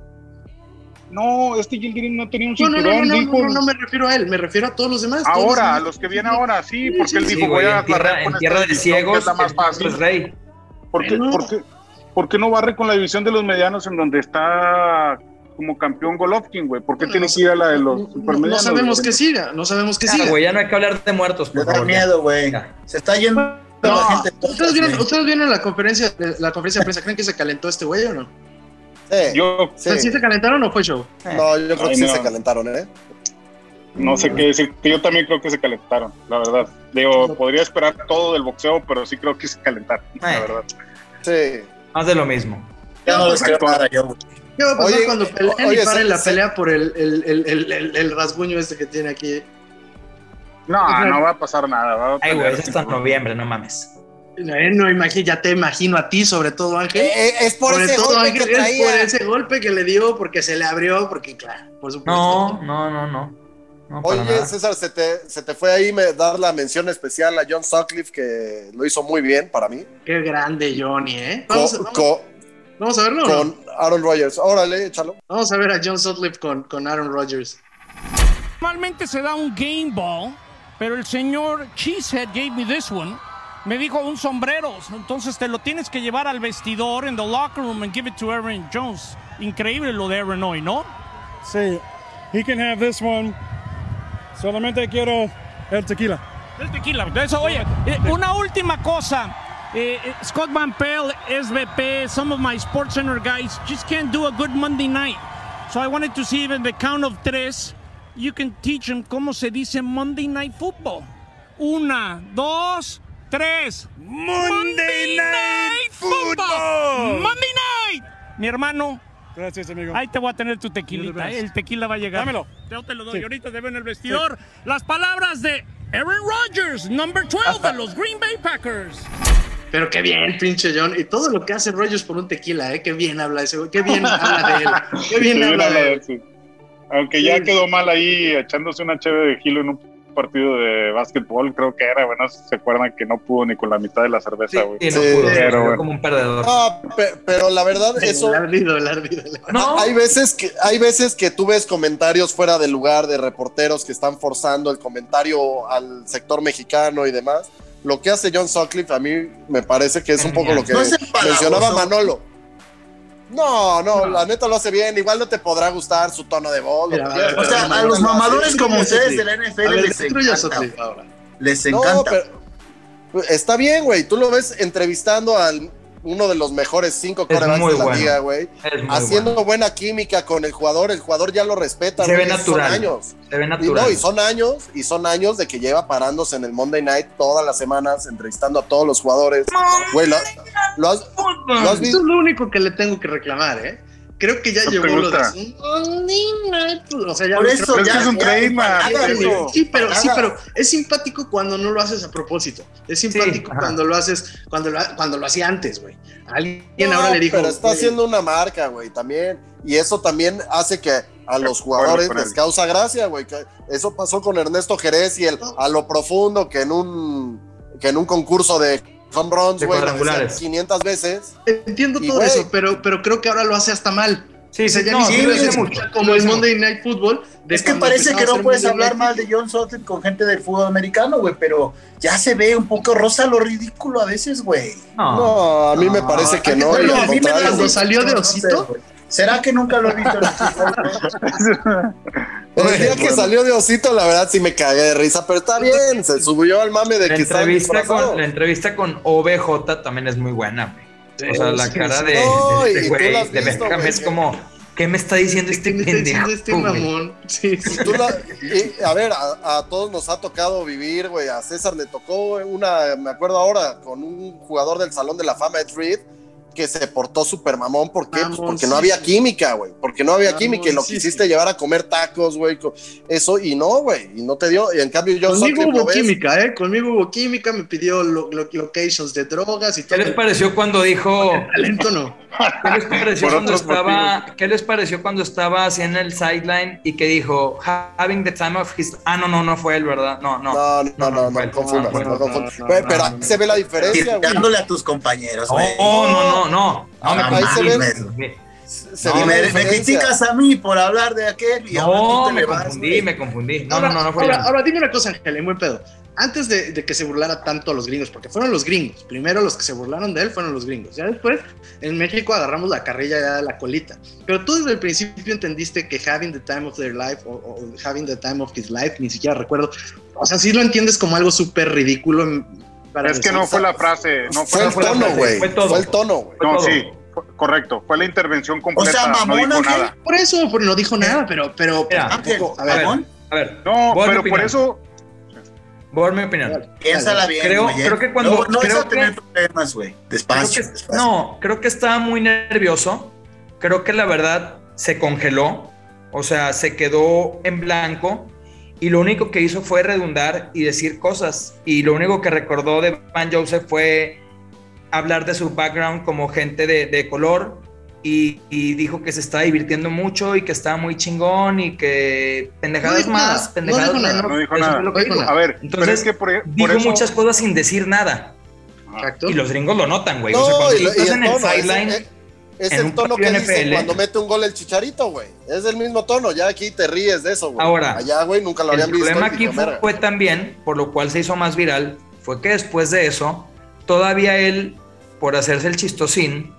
No, este Gil Dirim no tenía un cinturón, no, no, no, dijo. no, no me refiero a él, me refiero a todos los demás. todos los Ahora, demás. a los que vienen ahora, sí, porque sí, él dijo, Sí, voy a en tierra, barrer con en esta tierra de división, que ciegos, es la más fácil. es rey. ¿Por qué, Bueno. por qué- por qué no barre con la división de los medianos en donde está como campeón Golovkin, güey? ¿Por qué tiene no que ir a la de los No, no, supermedianos? no sabemos que siga, no sabemos que Ya, siga. güey, ya no hay que hablar de muertos, por favor. miedo, güey. Se está yendo No, la gente. ¿Ustedes vieron. ¿Ustedes vieron la conferencia, la conferencia de prensa? ¿Creen que se calentó este güey o no? Sí, Yo sí. ¿Sí se calentaron o fue show? No, yo creo Ay, que sí no. se calentaron, ¿eh? no sé qué decir, que yo también creo que se calentaron, la verdad. Digo, podría esperar todo del boxeo, pero sí creo que se calentaron, la Ay. verdad. Sí. Más de lo mismo. Ya no les creo nada yo. ¿Qué va a pasar Oye, cuando peleen oye, y paren se- la pelea por el, el, el, el, el- el rasguño este que tiene aquí? No, no va a pasar nada. Va a Ay, güey, es hasta noviembre, no mames. No, no imagino, ya te imagino a ti, sobre todo Ángel. Eh, eh, es por sobre ese todo golpe Ángel, que es por ese golpe que le dio, porque se le abrió, porque claro, por supuesto. No, no, no, no. Oye, nada. César, se te, se te fue ahí me- dar la mención especial a John Sutcliffe, que lo hizo muy bien para mí. Qué grande Johnny, ¿eh? Co- Vamos, a- vamos- co- vamos a verlo. no? con Aaron Rodgers. Órale, échalo. Vamos a ver a John Sutcliffe con, con Aaron Rodgers. Normalmente se da un game ball, pero el señor Cheesehead gave me this one. Me dijo un sombrero, entonces te lo tienes que llevar al vestidor en the locker room and give it to Aaron Jones. Increíble lo de Aaron hoy, ¿no? Sí, he can have this one. Solamente quiero el tequila. El tequila. Eso, oye, eh, una última cosa. eh, Scott Van Pelt, SVP, some of my Sports Center guys just can't do a good Monday night. So I wanted to see if in the count of tres, you can teach them cómo se dice Monday Night Football. Una, dos, tres. Monday, Night Football. Monday Night. Mi hermano, Gracias, amigo. ahí te voy a tener tu tequilita. eh, El tequila va a llegar. Dámelo. Yo te lo doy. Sí. Ahorita te veo en el vestidor. Las palabras de Aaron Rodgers, number 12 de los Green Bay Packers. Pero qué bien, pinche John. Y todo lo que hace Rogers por un tequila, ¿eh? Qué bien habla ese güey. Qué bien *laughs* habla de él. Qué bien Sí, habla de él. Aunque ya quedó mal ahí echándose una cheve de gilo en un partido de básquetbol, creo que era, bueno, se acuerdan que no pudo ni con la mitad de la cerveza, güey. Sí, no Sí, pudo, pero bueno. como un perdedor. Ah, pe- pero la verdad, eso. El ardido, el ardido. No, Hay veces que hay veces que tú ves comentarios fuera de lugar de reporteros que están forzando el comentario al sector mexicano y demás. Lo que hace John Sutcliffe a mí me parece que es un poco lo que No mencionaba Manolo. No, no, la neta lo hace bien. Igual no te podrá gustar su tono de voz. Mira, ver, O sea, a los mamadores como ustedes de la NFL ver, les encanta. Sutcliffe ahora. Les No, encanta. está bien, güey. Tú lo ves entrevistando al uno de los mejores cinco muy de la bueno. liga, güey. Haciendo bueno. buena química con el jugador. El jugador ya lo respeta. Se ve Son natural. años. Se ve Y, natural. no, y son años, y son años de que lleva parándose en el Monday Night todas las semanas, entrevistando a todos los jugadores. Güey, lo, lo has, lo has Eso visto. es lo único que le tengo que reclamar, ¿eh? Creo que ya ¿No llegó lo de. O sea, ya Por lo- eso ya, que es un trademark. Sí, pero, sí, pero es simpático cuando no lo haces a propósito. Es simpático cuando lo haces, cuando lo, cuando lo hacía antes, güey. Alguien No, ahora le dijo. pero está haciendo una marca, güey, también. Y eso también hace que a los jugadores les causa gracia, güey. Eso pasó con Ernesto Jerez y el a lo profundo que en un, que en un concurso de home runs, güey, lo decía cuadrangulares. 500 veces. Entiendo Y, todo eso, pero, pero creo que ahora lo hace hasta mal. Sí, O sea, sí, ya no, ni sí, escucha mucho, como el Monday Night Football. de Es que parece que no puedes hablar mal de John Sutton con gente del fútbol americano, güey, pero ya se ve un poco rosa lo ridículo a veces, güey. No. No, a mí me No, parece que ¿a qué no. No, a mí me cuando salió de No sé, Osito. ¿Será que nunca lo he visto en *laughs* el día que salió de Osito, la verdad sí me cagué de risa, pero está bien, se subió al mame de La que está entrevista, con, la entrevista con OBJ también es muy buena, güey. O sea, la cara de, No, de este tú güey, de Beckham, güey, es como, ¿qué me está diciendo este ¿Qué me está pendejo? diciendo este güey? mamón? Sí, sí. Y tú la- y, a ver, a, a todos nos ha tocado vivir, güey. A César le tocó una, me acuerdo ahora, con un jugador del Salón de la Fama, Ed Reed, que se portó súper mamón. ¿Por qué? Pues porque no había química, güey. Porque no había química y lo quisiste llevar a comer tacos, güey. Eso, y no, güey. Y no te dio. Y en cambio, yo Conmigo Sutcliffe lo hubo ves, química, ¿eh? Conmigo hubo química, me pidió lo- lo- locations de drogas y ¿Qué todo. les pareció cuando dijo, Talento no. qué les pareció cuando estaba, qué les pareció cuando estaba así en el sideline y que dijo, having the time of his, ah, no, no, no fue él, ¿verdad? No, no. No, no, no, no, Ah, no, no, no, pero no. ahí se ve la diferencia. Tirándole a tus compañeros, güey. Oh, no, no, no. No, me Ahí se ve- confundí. Se No, Y la me, me diferencia. criticas a mí por hablar de aquel y No, me vas, confundí, me confundí. No, ahora, no, no, no fue ahora, dime una cosa, Ángel, en buen pedo. Antes de, de que se burlara tanto a los gringos, porque fueron los gringos, primero los que se burlaron de él fueron los gringos. Ya después, en México agarramos la carrilla ya de la colita. Pero tú desde el principio entendiste que having the time of their life o, o having the time of his life, ni siquiera recuerdo. O sea, sí lo entiendes como algo súper ridículo. Para Es que no fue la frase, no Fue fue, el tono, güey. fue todo. Fue el tono, güey. no, todo. sí, fue- correcto, fue la intervención O completa, sea, no mamón, dijo Ángel. nada. Por eso, no dijo nada, pero, pero Mira, Ángel, a ver, A ver, No, pero por eso, voy a dar mi opinión. piénsala bien. Creo- ¿eh? creo que cuando- No, no creo a tener que- problemas, güey. Que- despacio. no, creo que estaba muy nervioso. Creo que la verdad se congeló. O sea, se quedó en blanco. Y lo único que hizo fue redundar y decir cosas. Y lo único que recordó de Van Joseph fue hablar de su background como gente de, de color. Y, y dijo que se estaba divirtiendo mucho y que estaba muy chingón y que pendejadas dijo más, nada, no pendejadas dijo nada, menos. no dijo Eso nada. fue lo que dijo. A ver, Entonces, es que por, por Dijo eso, muchas cosas sin decir nada. Exacto. Y los gringos lo notan, güey. o No, sea, cuando y, y estás el en el sideline. Es, el tono que dice NFL. cuando mete un gol el chicharito, güey. Es el mismo tono, ya aquí te ríes de eso, güey. Ahora, allá, güey, nunca lo El habían visto. problema y aquí fue, fue también, por lo cual se hizo más viral, fue que después de eso, todavía él, por hacerse el chistosín,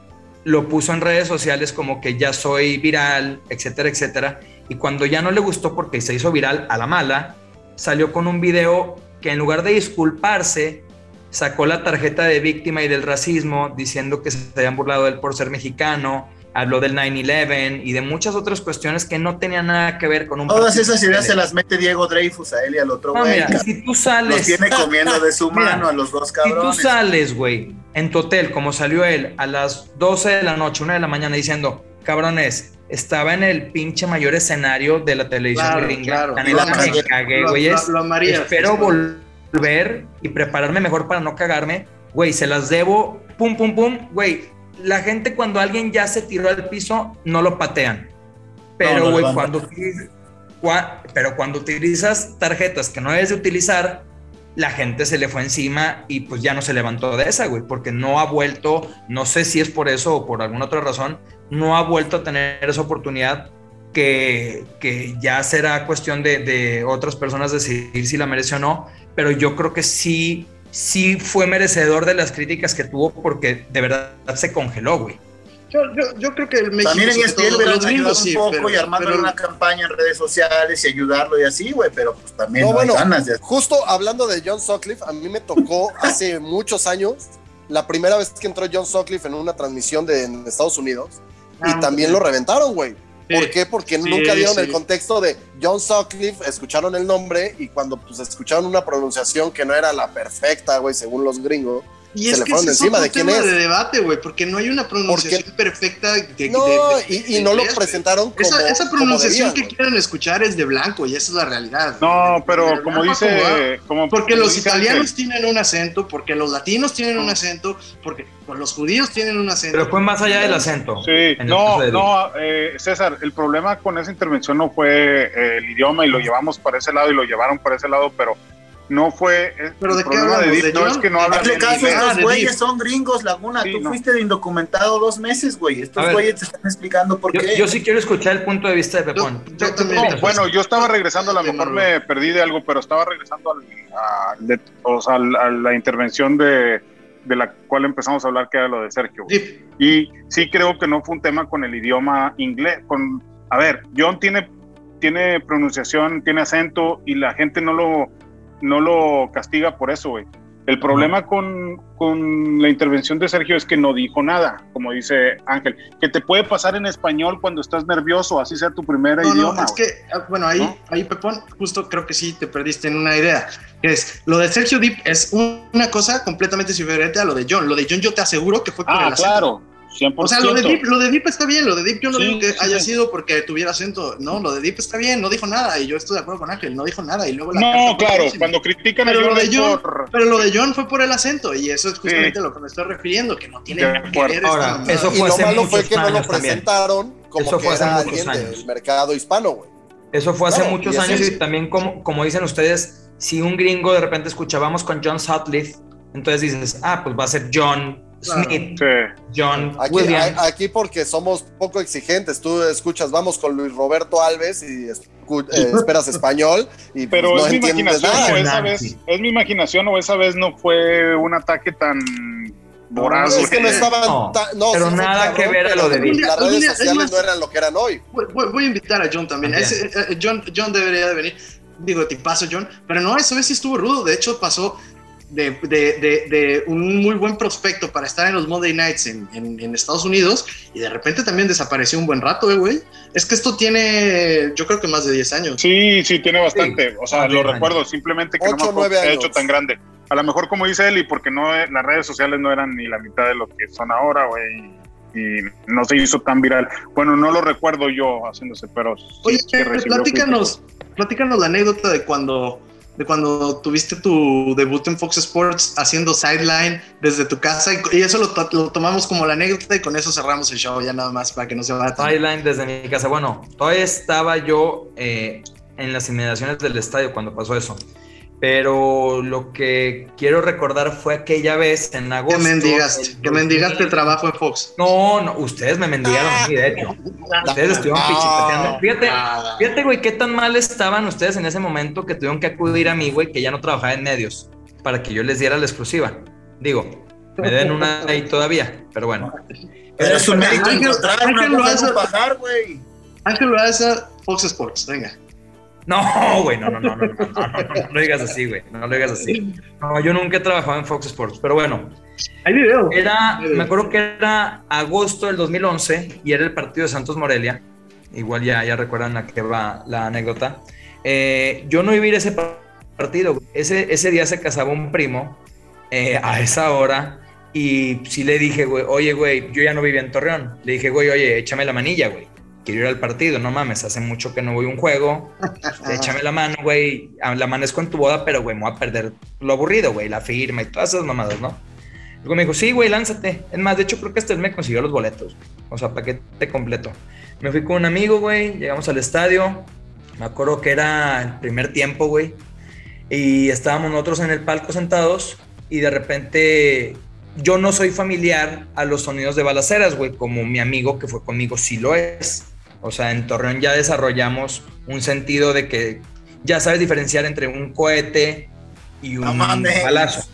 lo puso en redes sociales como que ya soy viral, etcétera, etcétera. Y cuando ya no le gustó porque se hizo viral a la mala, salió con un video que en lugar de disculparse, sacó la tarjeta de víctima y del racismo diciendo que se habían burlado de él por ser mexicano, habló del 9-11 y de muchas otras cuestiones que no tenían nada que ver con un Todas esas ideas se las mete Diego Dreyfus a él y al otro No, güey. cabrón. si tú sales, Los tiene comiendo de su *laughs* Mira, mano a los dos si tú cabrones. sales, güey, en tu hotel, como salió él, a las 12 de la noche, 1 de la mañana, diciendo, cabrones, estaba en el pinche mayor escenario de la televisión Claro, gringa. claro. La neta Lo- me cagué, güey. Espero sí. Volver y prepararme mejor para no cagarme. Güey, se las debo, pum, pum, pum. Güey, la gente cuando alguien ya se tiró al piso, no lo patean. Pero, No, güey, cuando, utiliz- cua- pero cuando utilizas tarjetas que no debes de utilizar, la gente se le fue encima y pues ya no se levantó de esa, güey, porque no ha vuelto, no sé si es por eso o por alguna otra razón, no ha vuelto a tener esa oportunidad que, que ya será cuestión de, de otras personas decidir si la merece o no, pero yo creo que sí, sí fue merecedor de las críticas que tuvo porque de verdad se congeló, güey. Yo, yo, yo creo que el México. También en ESPN los ayudado gringos, un sí, poco pero- y pero- una campaña en redes sociales y ayudarlo y así, güey, pero pues también No, no, hay bueno, ganas de justo hablando de John Sutcliffe, a mí me tocó *laughs* hace muchos años, la primera vez que entró John Sutcliffe en una transmisión de en Estados Unidos, Ah, y también ok. lo reventaron, güey. ¿Por qué? Porque Sí, nunca dieron sí. el contexto de John Sutcliffe, escucharon el nombre y cuando pues escucharon una pronunciación que no era la perfecta, güey, según los gringos, Y se es le que fueron es encima de quién tema es. de debate, güey, porque no hay una pronunciación Porque- perfecta de, No, de- de- y, y de no lo presentaron como Esa, esa como pronunciación debían, que quieren escuchar es de blanco y esa es la realidad. No, pero como dice, como Porque como los dice italianos tienen un acento, porque los latinos tienen un acento, porque pues, los judíos tienen un acento. Pero fue más allá del acento. Sí, no, no, eh, César, el problema con esa intervención no fue eh, el idioma y lo llevamos para ese lado y lo llevaron para ese lado, pero no fue. ¿Pero el de qué problema? Deep ¿De no John? es que no hablan Hazle bien caso, inglés. Ah, estos de güeyes Deep. son gringos, Laguna. Sí, Tú no. fuiste de indocumentado dos meses, güey. Estos ver. güeyes te están explicando por Yo, qué. yo sí quiero escuchar el punto de vista de Pepón. Yo- yo ¿Qué- qué también. No, bueno, yo estaba regresando, a lo Sí, mejor me perdí de algo, pero estaba regresando al- a, de- o sea, al- a la intervención de, de la cual empezamos a hablar, que era lo de Sergio. Deep. Y sí creo que no fue un tema con el idioma inglés. Con, a ver, John tiene, tiene pronunciación, tiene acento y la gente no lo, no lo castiga por eso, güey. El problema con, con la intervención de Sergio es que no dijo nada, como dice Ángel, que te puede pasar en español cuando estás nervioso, así sea tu primer No, idioma. no, es güey. que, ah, bueno, ahí, ¿No? ahí, Pepón, justo creo que sí te perdiste en una idea. Que es, lo de Sergio Deep es un- una cosa completamente diferente a lo de John. Lo de John yo te aseguro que fue por el Ah, acento. claro, 100%. O sea, lo de, Deep, lo de Deep está bien, lo de Deep yo no Sí, digo que sí, haya sí. sido porque tuviera acento, no, lo de Deep está bien, no dijo nada y yo estoy de acuerdo con Ángel, no dijo nada y luego la No, claro, cuando critican a pero lo John de es John, por... pero lo de John fue por el acento y eso es justamente Sí. a lo que me estoy refiriendo, que no tiene De que ver esta Ahora, mamada. eso Y fue lo hace malo fue muchos que no lo también. presentaron como Eso que fue hace era muchos alguien años. del mercado hispano, güey. Eso fue hace Claro, muchos y años y también como, como dicen ustedes, si un gringo de repente escuchábamos con John Sutcliffe, entonces dices, ah, pues va a ser John Claro. Smith, Sí. John Aquí, Williams. a- aquí porque somos poco exigentes, tú escuchas, vamos con Luis Roberto Alves y eh, *laughs* esperas español y pues, Pero no es mi entiendes imaginación, nada. o esa vez, es mi imaginación, o esa vez no fue un ataque tan voraz, es que no estaban No, ta- no, pero sí nada que ver a lo de las redes sociales más- no eran lo que eran hoy. Voy, voy- a invitar a John también. También. Ese, eh, John, John debería de venir. Digo, te paso, John. Pero no, esa vez sí estuvo rudo. De hecho, pasó de, de- de- de un muy buen prospecto para estar en los Monday Nights en, en- en Estados Unidos y de repente también desapareció un buen rato, eh, güey. Es que esto tiene, yo creo que más de 10 años. Sí, sí, tiene bastante. O sea, Ah, lo recuerdo, años. simplemente que no me años. hecho tan grande. A lo mejor, como dice él, y porque no las redes sociales no eran ni la mitad de lo que son ahora, güey. Y no se hizo tan viral. Bueno, no lo recuerdo yo haciéndose, pero sí Oye, platícanos, platícanos la anécdota de cuando, de cuando tuviste tu debut en Fox Sports haciendo sideline desde tu casa y, eso lo, to- lo tomamos como la anécdota y con eso cerramos el show ya nada más para que no se vaya Sideline desde mi casa. Bueno, todavía estaba yo eh, en las inmediaciones del estadio cuando pasó eso. Pero lo que quiero recordar fue aquella vez en agosto. Que mendigaste, que mendigaste 2000. el trabajo en Fox. No, no, ustedes me mendigaron a mí, de hecho. Ustedes estuvieron pichicateando. Fíjate, fíjate, güey, qué tan mal estaban ustedes en ese momento que tuvieron que acudir a mí, güey, que ya no trabajaba en medios, para que yo les diera la exclusiva. Digo, me den una ahí todavía, pero bueno. Pero es un mérito Ángel- encontrar Ángel una lo cosa un pajar, güey. Ángel Loaiza, Fox Sports, venga. No, güey, no, no, no, no, no, no, no, no, lo digas así, güey, no lo digas así. No, yo nunca he trabajado en Fox Sports, pero bueno. Hay video. Era, me acuerdo que era agosto del 2011 y era el partido de Santos Morelia. Igual ya, ya recuerdan a qué va la anécdota. Eh, yo no iba a ir a ese partido. Ese, ese día se casaba un primo eh, a esa hora y sí le dije, güey, oye, güey, yo ya no vivía en Torreón. Le dije, güey, oye, échame la manilla, güey. Quiero ir al partido, no mames, hace mucho que no voy a un juego. échame la mano, güey. La amanezco en tu boda, pero, güey, me voy a perder lo aburrido, güey, la firma y todas esas mamadas, ¿no? Luego me dijo, sí, güey, lánzate. Es más, de hecho, creo que este me consiguió los boletos. O sea, paquete completo. Me fui con un amigo, güey. Llegamos al estadio. Me acuerdo que era el primer tiempo, güey. Y estábamos nosotros en el palco sentados. Y de repente yo no soy familiar a los sonidos de balaceras, güey, como mi amigo que fue conmigo sí lo es. O sea, en Torreón ya desarrollamos un sentido de que ya sabes diferenciar entre un cohete y un balazo.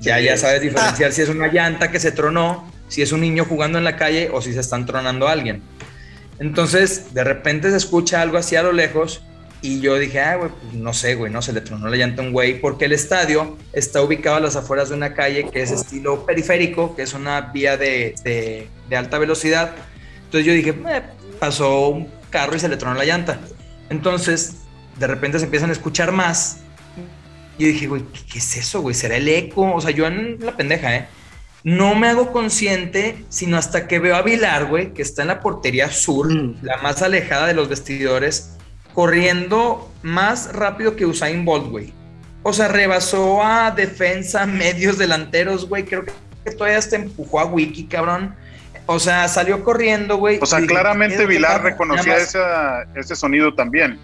Ya, ya sabes diferenciar si es una llanta que se tronó, si es un niño jugando en la calle o si se están tronando a alguien. Entonces, de repente se escucha algo así a lo lejos y yo dije, ah, güey, pues no sé, güey, no se le tronó la llanta a un güey, porque el estadio está ubicado a las afueras de una calle que es estilo periférico, que es una vía de, de, alta velocidad. Entonces yo dije, eh, pasó un carro y se le tronó la llanta. Entonces, de repente se empiezan a escuchar más. Y yo dije, güey, ¿qué, es eso, güey? ¿Será el eco? O sea, yo en la pendeja, ¿eh? No me hago consciente, sino hasta que veo a Vilar, güey, que está en la portería sur, mm. la más alejada de los vestidores, corriendo más rápido que Usain Bolt, güey. O sea, rebasó a defensa, *laughs* medios delanteros, güey. Creo que todavía hasta empujó a Wiki, cabrón. O sea, salió corriendo, güey. O sea, claramente Vilar reconocía ese sonido también.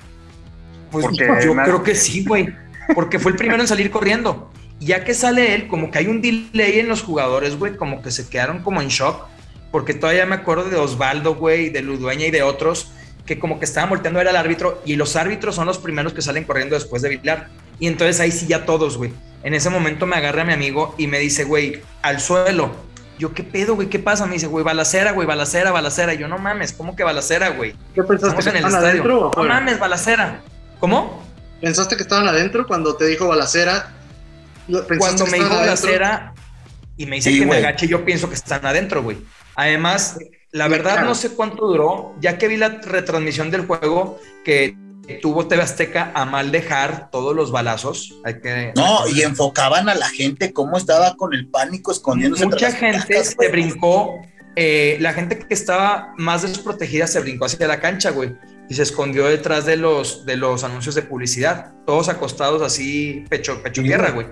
Pues yo creo que sí, güey. Porque fue el primero en salir corriendo. Ya que sale él, como que hay un delay en los jugadores, güey, como que se quedaron como en shock. Porque todavía me acuerdo de Osvaldo, güey, de Ludueña y de otros que como que estaban volteando a ver al árbitro y los árbitros son los primeros que salen corriendo después de Vilar. Y entonces ahí sí ya todos, güey. En ese momento me agarra mi amigo y me dice, güey, al suelo. Yo, ¿qué pedo, güey? ¿Qué pasa? Me dice, güey, balacera, güey, balacera, balacera. Y yo, no mames, ¿cómo que balacera, güey? ¿Qué pensaste? que en el estadio. No mames, balacera. ¿Cómo? ¿Pensaste que estaban adentro cuando te dijo balacera? Cuando me dijo balacera y me dice que me agache, yo pienso que están adentro, güey. Además, la verdad no sé cuánto duró, ya que vi la retransmisión del juego que tuvo TV Azteca a mal dejar todos los balazos. Hay que, no, y enfocaban a la gente cómo estaba con el pánico escondiéndose. Mucha gente se brincó, eh, la gente que estaba más desprotegida se brincó hacia la cancha, güey, y se escondió detrás de los, de los anuncios de publicidad, todos acostados así, pecho, pecho tierra, güey.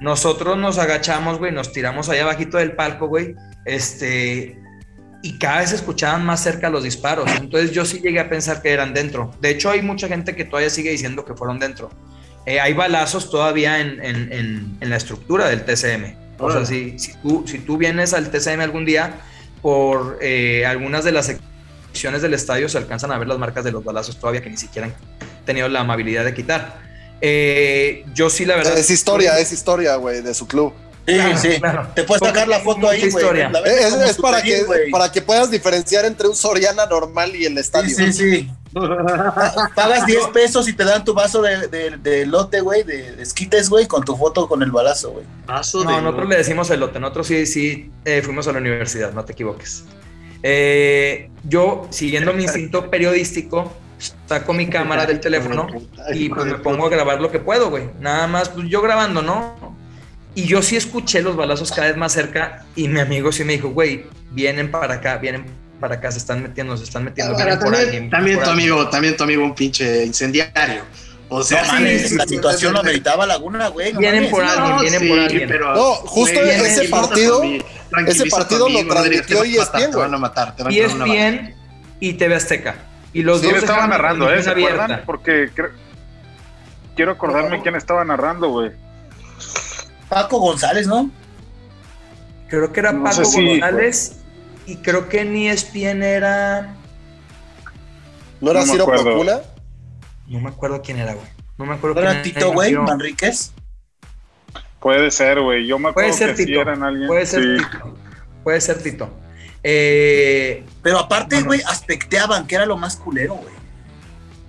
Nosotros nos agachamos, güey, nos tiramos allá abajito del palco, güey, este, y cada vez escuchaban más cerca los disparos. Entonces yo sí llegué a pensar que eran dentro. De hecho, hay mucha gente que todavía sigue diciendo que fueron dentro. Eh, hay balazos todavía en, en, en, la estructura del TCM. O sea, si, si, tú, si tú vienes al TCM algún día, por eh, algunas de las secciones del estadio se alcanzan a ver las marcas de los balazos todavía que ni siquiera han tenido la amabilidad de quitar. Eh, yo sí, la verdad. Es historia, es historia, güey, de su club. Sí, sí. Te puedes sacar la foto ahí, güey. Es, para, que, para que puedas diferenciar entre un Soriana normal y el estadio. Sí, sí, sí. *laughs* Pagas 10 pesos y te dan tu vaso de, de, lote, güey, de, esquites, güey, con tu foto con el balazo, güey. No, nosotros le decimos el lote. Nosotros sí, sí eh, fuimos a la universidad, no te equivoques. Eh, yo, siguiendo mi instinto periodístico, saco mi cámara del teléfono y pues me pongo a grabar lo que puedo, güey. Nada más, pues yo grabando, ¿no? Y yo sí escuché los balazos cada vez más cerca y mi amigo sí me dijo, güey, vienen para acá, vienen para acá, se están metiendo, se están metiendo. también, también tu amigo, también tu amigo un pinche incendiario. O sea, la situación lo meritaba Laguna, güey. vienen por alguien, vienen por alguien. Pero, no, justo ese partido, ese partido lo transmitió y es bien, Te van a matar, te van y es bien y TV Azteca. Y los dos estaban narrando, ¿eh? ¿Se acuerdan? Porque quiero acordarme quién estaba narrando, güey. Paco González, ¿no? Creo que era Paco González y creo que ni ESPN era. ¿No era Ciro Procuna? No me acuerdo quién era, güey. No me acuerdo ¿No era Tito, güey? ¿Manríquez? Puede ser, güey. Yo me acuerdo Puede ser que Tito. eran alguien. Puede ser Tito. Puede ser Tito. Eh, Pero aparte, güey, aspecteaban, que era lo más culero, güey.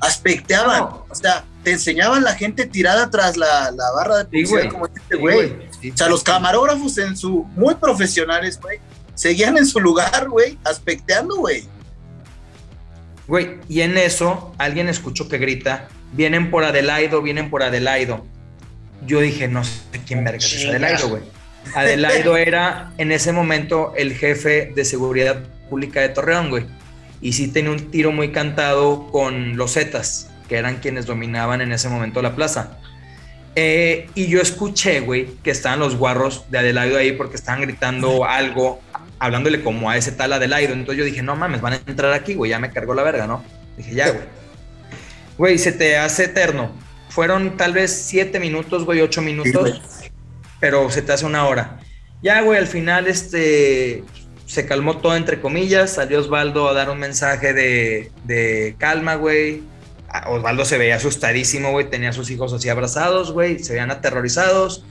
aspecteaban. No. O sea, te enseñaban la gente tirada tras la, la barra de publicidad güey. como este Sí, güey. Sí, O sea, los camarógrafos en su, muy profesionales, güey, seguían en su lugar, güey, aspecteando, güey. Güey, y en eso alguien escuchó que grita, vienen por Adelaido, vienen por Adelaido. Yo dije, no sé quién verga es. Adelaido, güey. Adelaido *laughs* era en ese momento el jefe de seguridad pública de Torreón, güey. Y sí tenía un tiro muy cantado con los Zetas, que eran quienes dominaban en ese momento la plaza. Eh, y yo escuché, güey, que estaban los guarros de Adelaido ahí porque estaban gritando algo, hablándole como a ese tal Adelaido. Entonces yo dije, no mames, van a entrar aquí, güey, ya me cargó la verga, ¿no? Dije, ya, güey. Güey, se te hace eterno. Fueron tal vez siete minutos, güey, ocho minutos, pero se te hace una hora. Ya, güey, al final, este, se calmó todo, entre comillas. Salió Osvaldo a dar un mensaje de, de calma, güey. Osvaldo se veía asustadísimo, güey. Tenía a sus hijos así abrazados, güey. Se veían aterrorizados.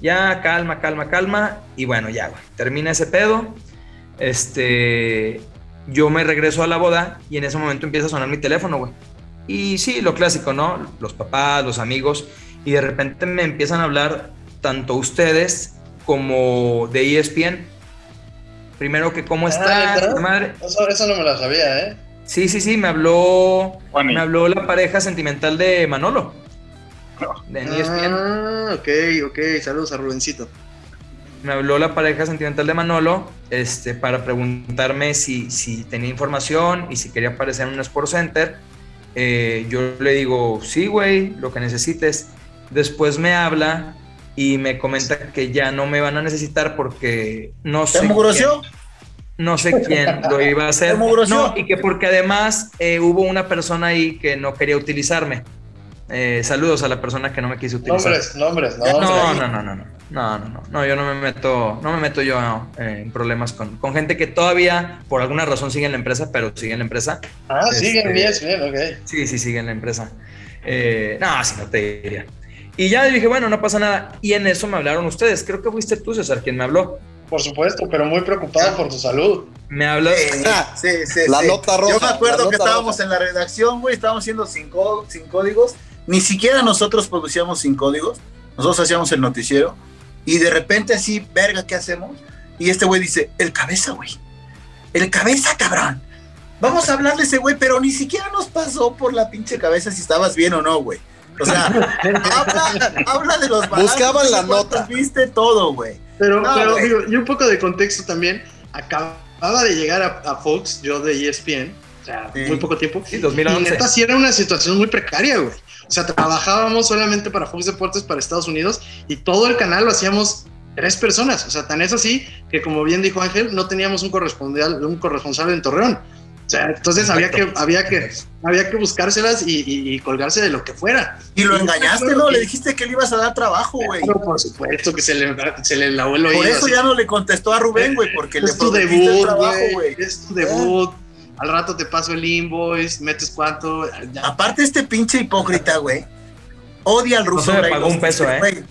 Ya, calma, calma, calma. Y bueno, ya, güey. Termina ese pedo. Este. Yo me regreso a la boda y en ese momento empieza a sonar mi teléfono, güey. Y sí, lo clásico, ¿no? Los papás, los amigos. Y de repente me empiezan a hablar tanto ustedes como de ESPN. Primero que cómo Ah, está, ¿neta? madre. Eso, eso no me lo sabía, ¿eh? Sí, sí, sí, me habló, Juani. me habló la pareja sentimental de Manolo. De E ESPN. Ah, ok, ok. Saludos a Rubencito. Me habló la pareja sentimental de Manolo este, para preguntarme si, si tenía información y si quería aparecer en un Sport Center. Eh, yo le digo, sí, güey, lo que necesites. Después me habla y me comenta que ya no me van a necesitar porque no sé. ¿Te mugroció? quién- no sé quién lo iba a hacer. No, y que porque además eh, hubo una persona ahí que no quería utilizarme. Eh, saludos a la persona que no me quiso utilizar. Nombres, nombres, No, nombres. no, no, no, no. No, no, no. No, yo no me meto, no me meto yo eh, en problemas con, con gente que todavía, por alguna razón, sigue en la empresa, pero sigue en la empresa. Ah, siguen Este, bien, bien, ok. Sí, sí, sigue en la empresa. Eh, no, así no te diría. Y ya dije, bueno, no pasa nada. Y en eso me hablaron ustedes. Creo que fuiste tú, César, quien me habló. Por supuesto, pero muy preocupado por tu salud. Me hablas. *laughs* Sí, sí, La sí. nota roja, Yo me la acuerdo que estábamos roja. en la redacción, güey, estábamos haciendo sin, có- sin códigos. Ni siquiera nosotros producíamos sin códigos. Nosotros hacíamos el noticiero. Y de repente así, verga, ¿qué hacemos? Y este güey dice, el cabeza, güey. El cabeza, cabrón. Vamos a hablarle a ese güey, pero ni siquiera nos pasó por la pinche cabeza si estabas bien o no, güey. O sea, *laughs* habla, habla de los balazos, Buscaban la de nota. Viste todo, güey. Pero, No, pero digo, y un poco de contexto también. Acababa de llegar a, a Fox, yo de ESPN, o sea, Sí. muy poco tiempo. Sí, Y 2011. neta, sí era una situación muy precaria, güey. O sea, trabajábamos solamente para Fox Deportes para Estados Unidos y todo el canal lo hacíamos tres personas. O sea, tan es así que, como bien dijo Ángel, no teníamos un corresponsal, un corresponsal en Torreón. O sea, entonces había que, había que, había que buscárselas y, y- y colgarse de lo que fuera. Y lo engañaste, ¿no? Le dijiste que le ibas a dar trabajo, güey. Claro, por supuesto que se le, se le lavó el oído. Por eso así. ya no le contestó a Rubén, güey, porque le es tu el debut, trabajo, güey. güey. Es tu debut. Al rato te paso el invoice, metes cuánto. ya. Aparte, este pinche hipócrita, güey, odia al ruso se me pagó un peso, este ¿eh?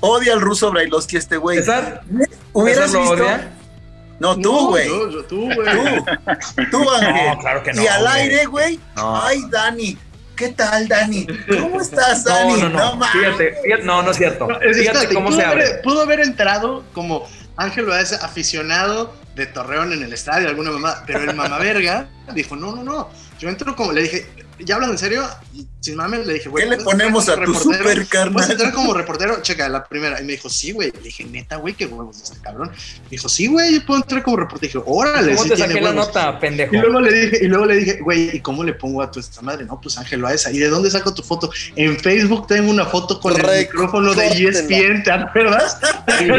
Odia al ruso Brailovsky, este güey. Hubieras ¿César lo visto. odia? No, No, tú, güey. yo- yo- tú, güey. Tú, tú, Ángel. No, claro que no. y al güey. aire, güey. No. Ay, Dani. ¿Qué tal, Dani? ¿Cómo estás, No, Dani? no, no. mames. fíjate, fíjate, no, no es cierto. No, es- Fíjate espérate, cómo pudo se haber- abre. Pudo haber entrado como Ángel Loaiza, aficionado de Torreón en el estadio, alguna mamá, pero el mamá verga dijo, no, no, no. Yo entro como, le dije, ¿ya hablan en serio? Sin mames, le dije, güey. ¿Qué le ¿puedes entrar ponemos a tu reportero? super carnal? ¿Puedes entrar como reportero? Checa, la primera. Y me dijo, sí, güey. Le dije, neta, güey, qué huevos de este cabrón. Me dijo, sí, güey, yo puedo entrar como reportero. Dije, órale, ¿Cómo sí te tiene saqué la nota, pendejo? Y luego le dije, y luego le dije, güey, ¿y cómo le pongo a tu esta madre? No, pues Ángel Loaiza. ¿Y de dónde saco tu foto? En Facebook tengo una foto con el micrófono de ESPN, ¿te acuerdas? *laughs* Sí. *laughs*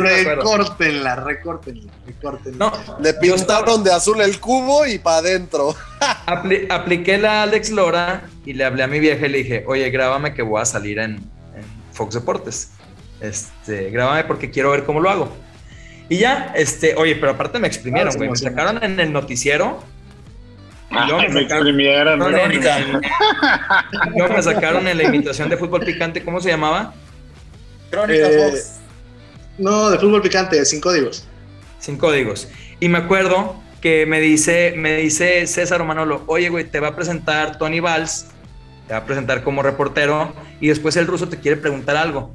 Recórtenla, recórtenla, recórtenla. No, Le pintaron de azul el cubo y para adentro. Apli- apliqué la Alex Lora y le hablé a mi vieja y le dije, oye, grábame que voy a salir en, en Fox Deportes. Este, grábame porque quiero ver cómo lo hago. Y ya, este, oye, pero aparte me exprimieron, Ah, güey. me sacaron en el noticiero. Y luego Ay, me me sacaron, exprimieron. no, luego me sacaron en la imitación de fútbol picante, ¿cómo se llamaba? Crónica Eh, Fox. No, de fútbol picante, sin códigos. Sin códigos. Y me acuerdo que me dice, me dice César Manolo, oye, güey, te va a presentar Tony Valls, te va a presentar como reportero, y después el ruso te quiere preguntar algo.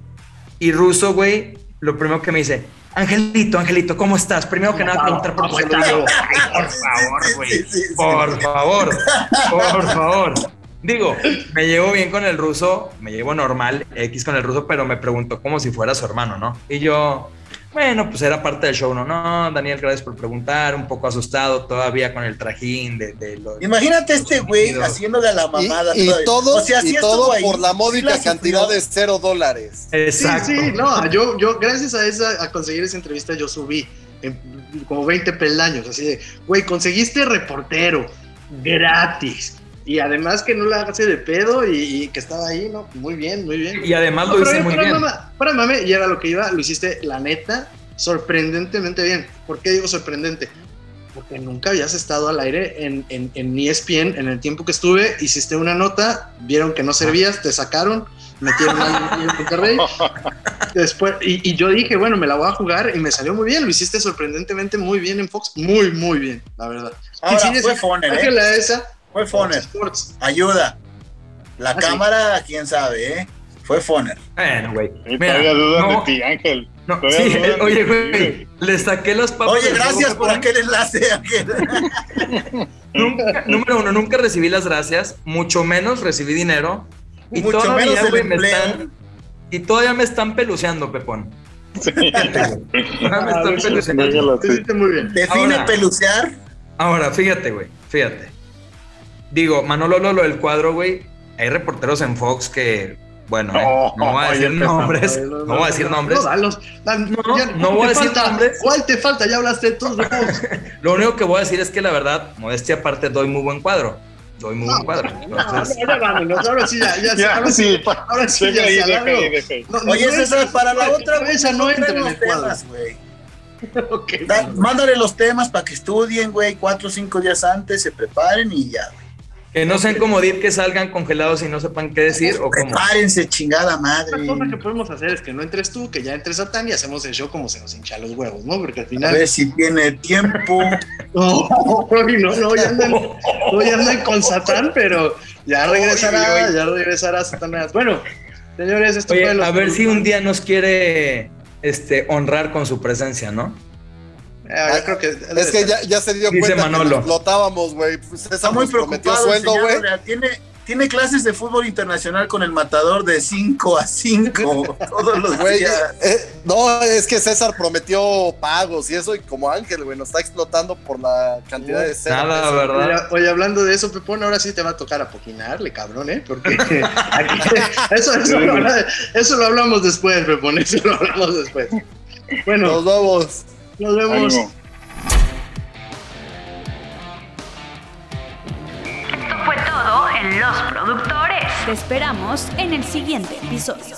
Y ruso, güey, lo primero que me dice, Angelito, Angelito, ¿cómo estás? Primero que nada, preguntar por tu salud. Y yo, "Ay, por favor, güey. Sí, sí, sí. Por favor, por favor. Digo, me llevo bien con el ruso, me llevo normal, X con el ruso, pero me preguntó como si fuera su hermano, ¿no? Y yo, bueno, pues era parte del show, ¿no? No, Daniel, gracias por preguntar, un poco asustado todavía con el trajín de, de los... Imagínate este güey haciéndole a la mamada. y todo, O sea, sí y todo ahí, por la módica la cantidad de cero dólares. Exacto. Sí, sí, no, yo, yo gracias a esa, a conseguir esa entrevista, yo subí en- como 20 peldaños, así de, güey, conseguiste reportero gratis. Y además que no la hace de pedo y, y que estaba ahí, ¿no? Muy bien, muy bien. Y además No, lo pero hice muy bien. mama- fuera mame, y era lo que iba, lo hiciste, la neta, sorprendentemente bien. ¿Por qué digo sorprendente? Porque nunca habías estado al aire en, en, en ESPN en el tiempo que estuve, hiciste una nota, vieron que no servías, te sacaron, metieron a en Monterrey. *laughs* Después, y, y yo dije, bueno, me la voy a jugar y me salió muy bien, lo hiciste sorprendentemente muy bien en Fox, muy, muy bien, la verdad. Ahora, Y sí, fue esa- Foner, ¿eh? esa, Fue Foner. Sports. Ayuda. La Ah, sí. cámara, quién sabe, ¿eh? Fue Foner. Bueno, güey. Todavía dudan no, de ti, Ángel. no, sí, de oye, güey, le saqué las papas. Oye, gracias por aquel enlace, Ángel. *laughs* Nunca, número uno, nunca recibí las gracias, mucho menos recibí dinero. Y Mucho todavía, menos güey, me están, y todavía me están peluceando, Pepón. Sí. Todavía me Ah, están peluceando. muy bien. Define Ahora. pelucear. Ahora, fíjate, güey, fíjate. Digo, Manolo Lolo del cuadro, güey. Hay reporteros en Fox que, bueno, eh, No, no voy a decir nombres, no voy a decir nombres. No, dalos. No, ya, no ¿cuál voy a te decir falta? nombres. ¿Cuál te falta? Ya hablaste de todos. *laughs* Lo único que voy a decir es que la verdad, modestia aparte, doy muy buen cuadro. Doy muy buen cuadro. No, Entonces, no, ya vámonos. Ahora sí, ya, ya, Ya, ahora sí. pa- ahora sí, ya ahí, alargó. ahí, ahí. No, no Oye, entra- César, para la otra, cabeza no entra en los temas, güey. *laughs* Mándale los temas para que estudien, güey, cuatro o cinco días antes, se preparen y ya, güey. Que no sean como Dip que salgan congelados y no sepan qué decir o cómo. Prepárense, chingada madre. Otra cosa que podemos hacer es que no entres tú, que ya entres a Tan y hacemos el show como se nos hincha los huevos, ¿no? Porque al A final. ver si tiene tiempo. *laughs* No, *laughs* no, no, ya andan, no, ya andan con Satán, pero ya regresará, ya regresará Satanás. Bueno, señores, esto Oye, fue los a ver si un día nos quiere este, honrar con su presencia, ¿no? Eh, yo creo que Es que ya, ya se dio Dice cuenta Manolo. que explotábamos, güey. Pues Está César muy preocupado. el sueldo, güey. Tiene, tiene clases de fútbol internacional con el matador de 5 a 5 *laughs* todos los días. eh, no, es que César prometió pagos y eso, y como Ángel, güey, nos está explotando por la cantidad de cero. Nada. ¿verdad? Oye, oye, hablando de eso, Pepón, ahora sí te va a tocar apoquinarle, cabrón, ¿eh? Porque *laughs* aquí- eso, eso, lo, habla- eso lo hablamos después, Pepón, eso lo hablamos después. Bueno, Nos vamos. Nos vemos. Ánimo. Esto fue todo en Los Productores. Te esperamos en el siguiente episodio.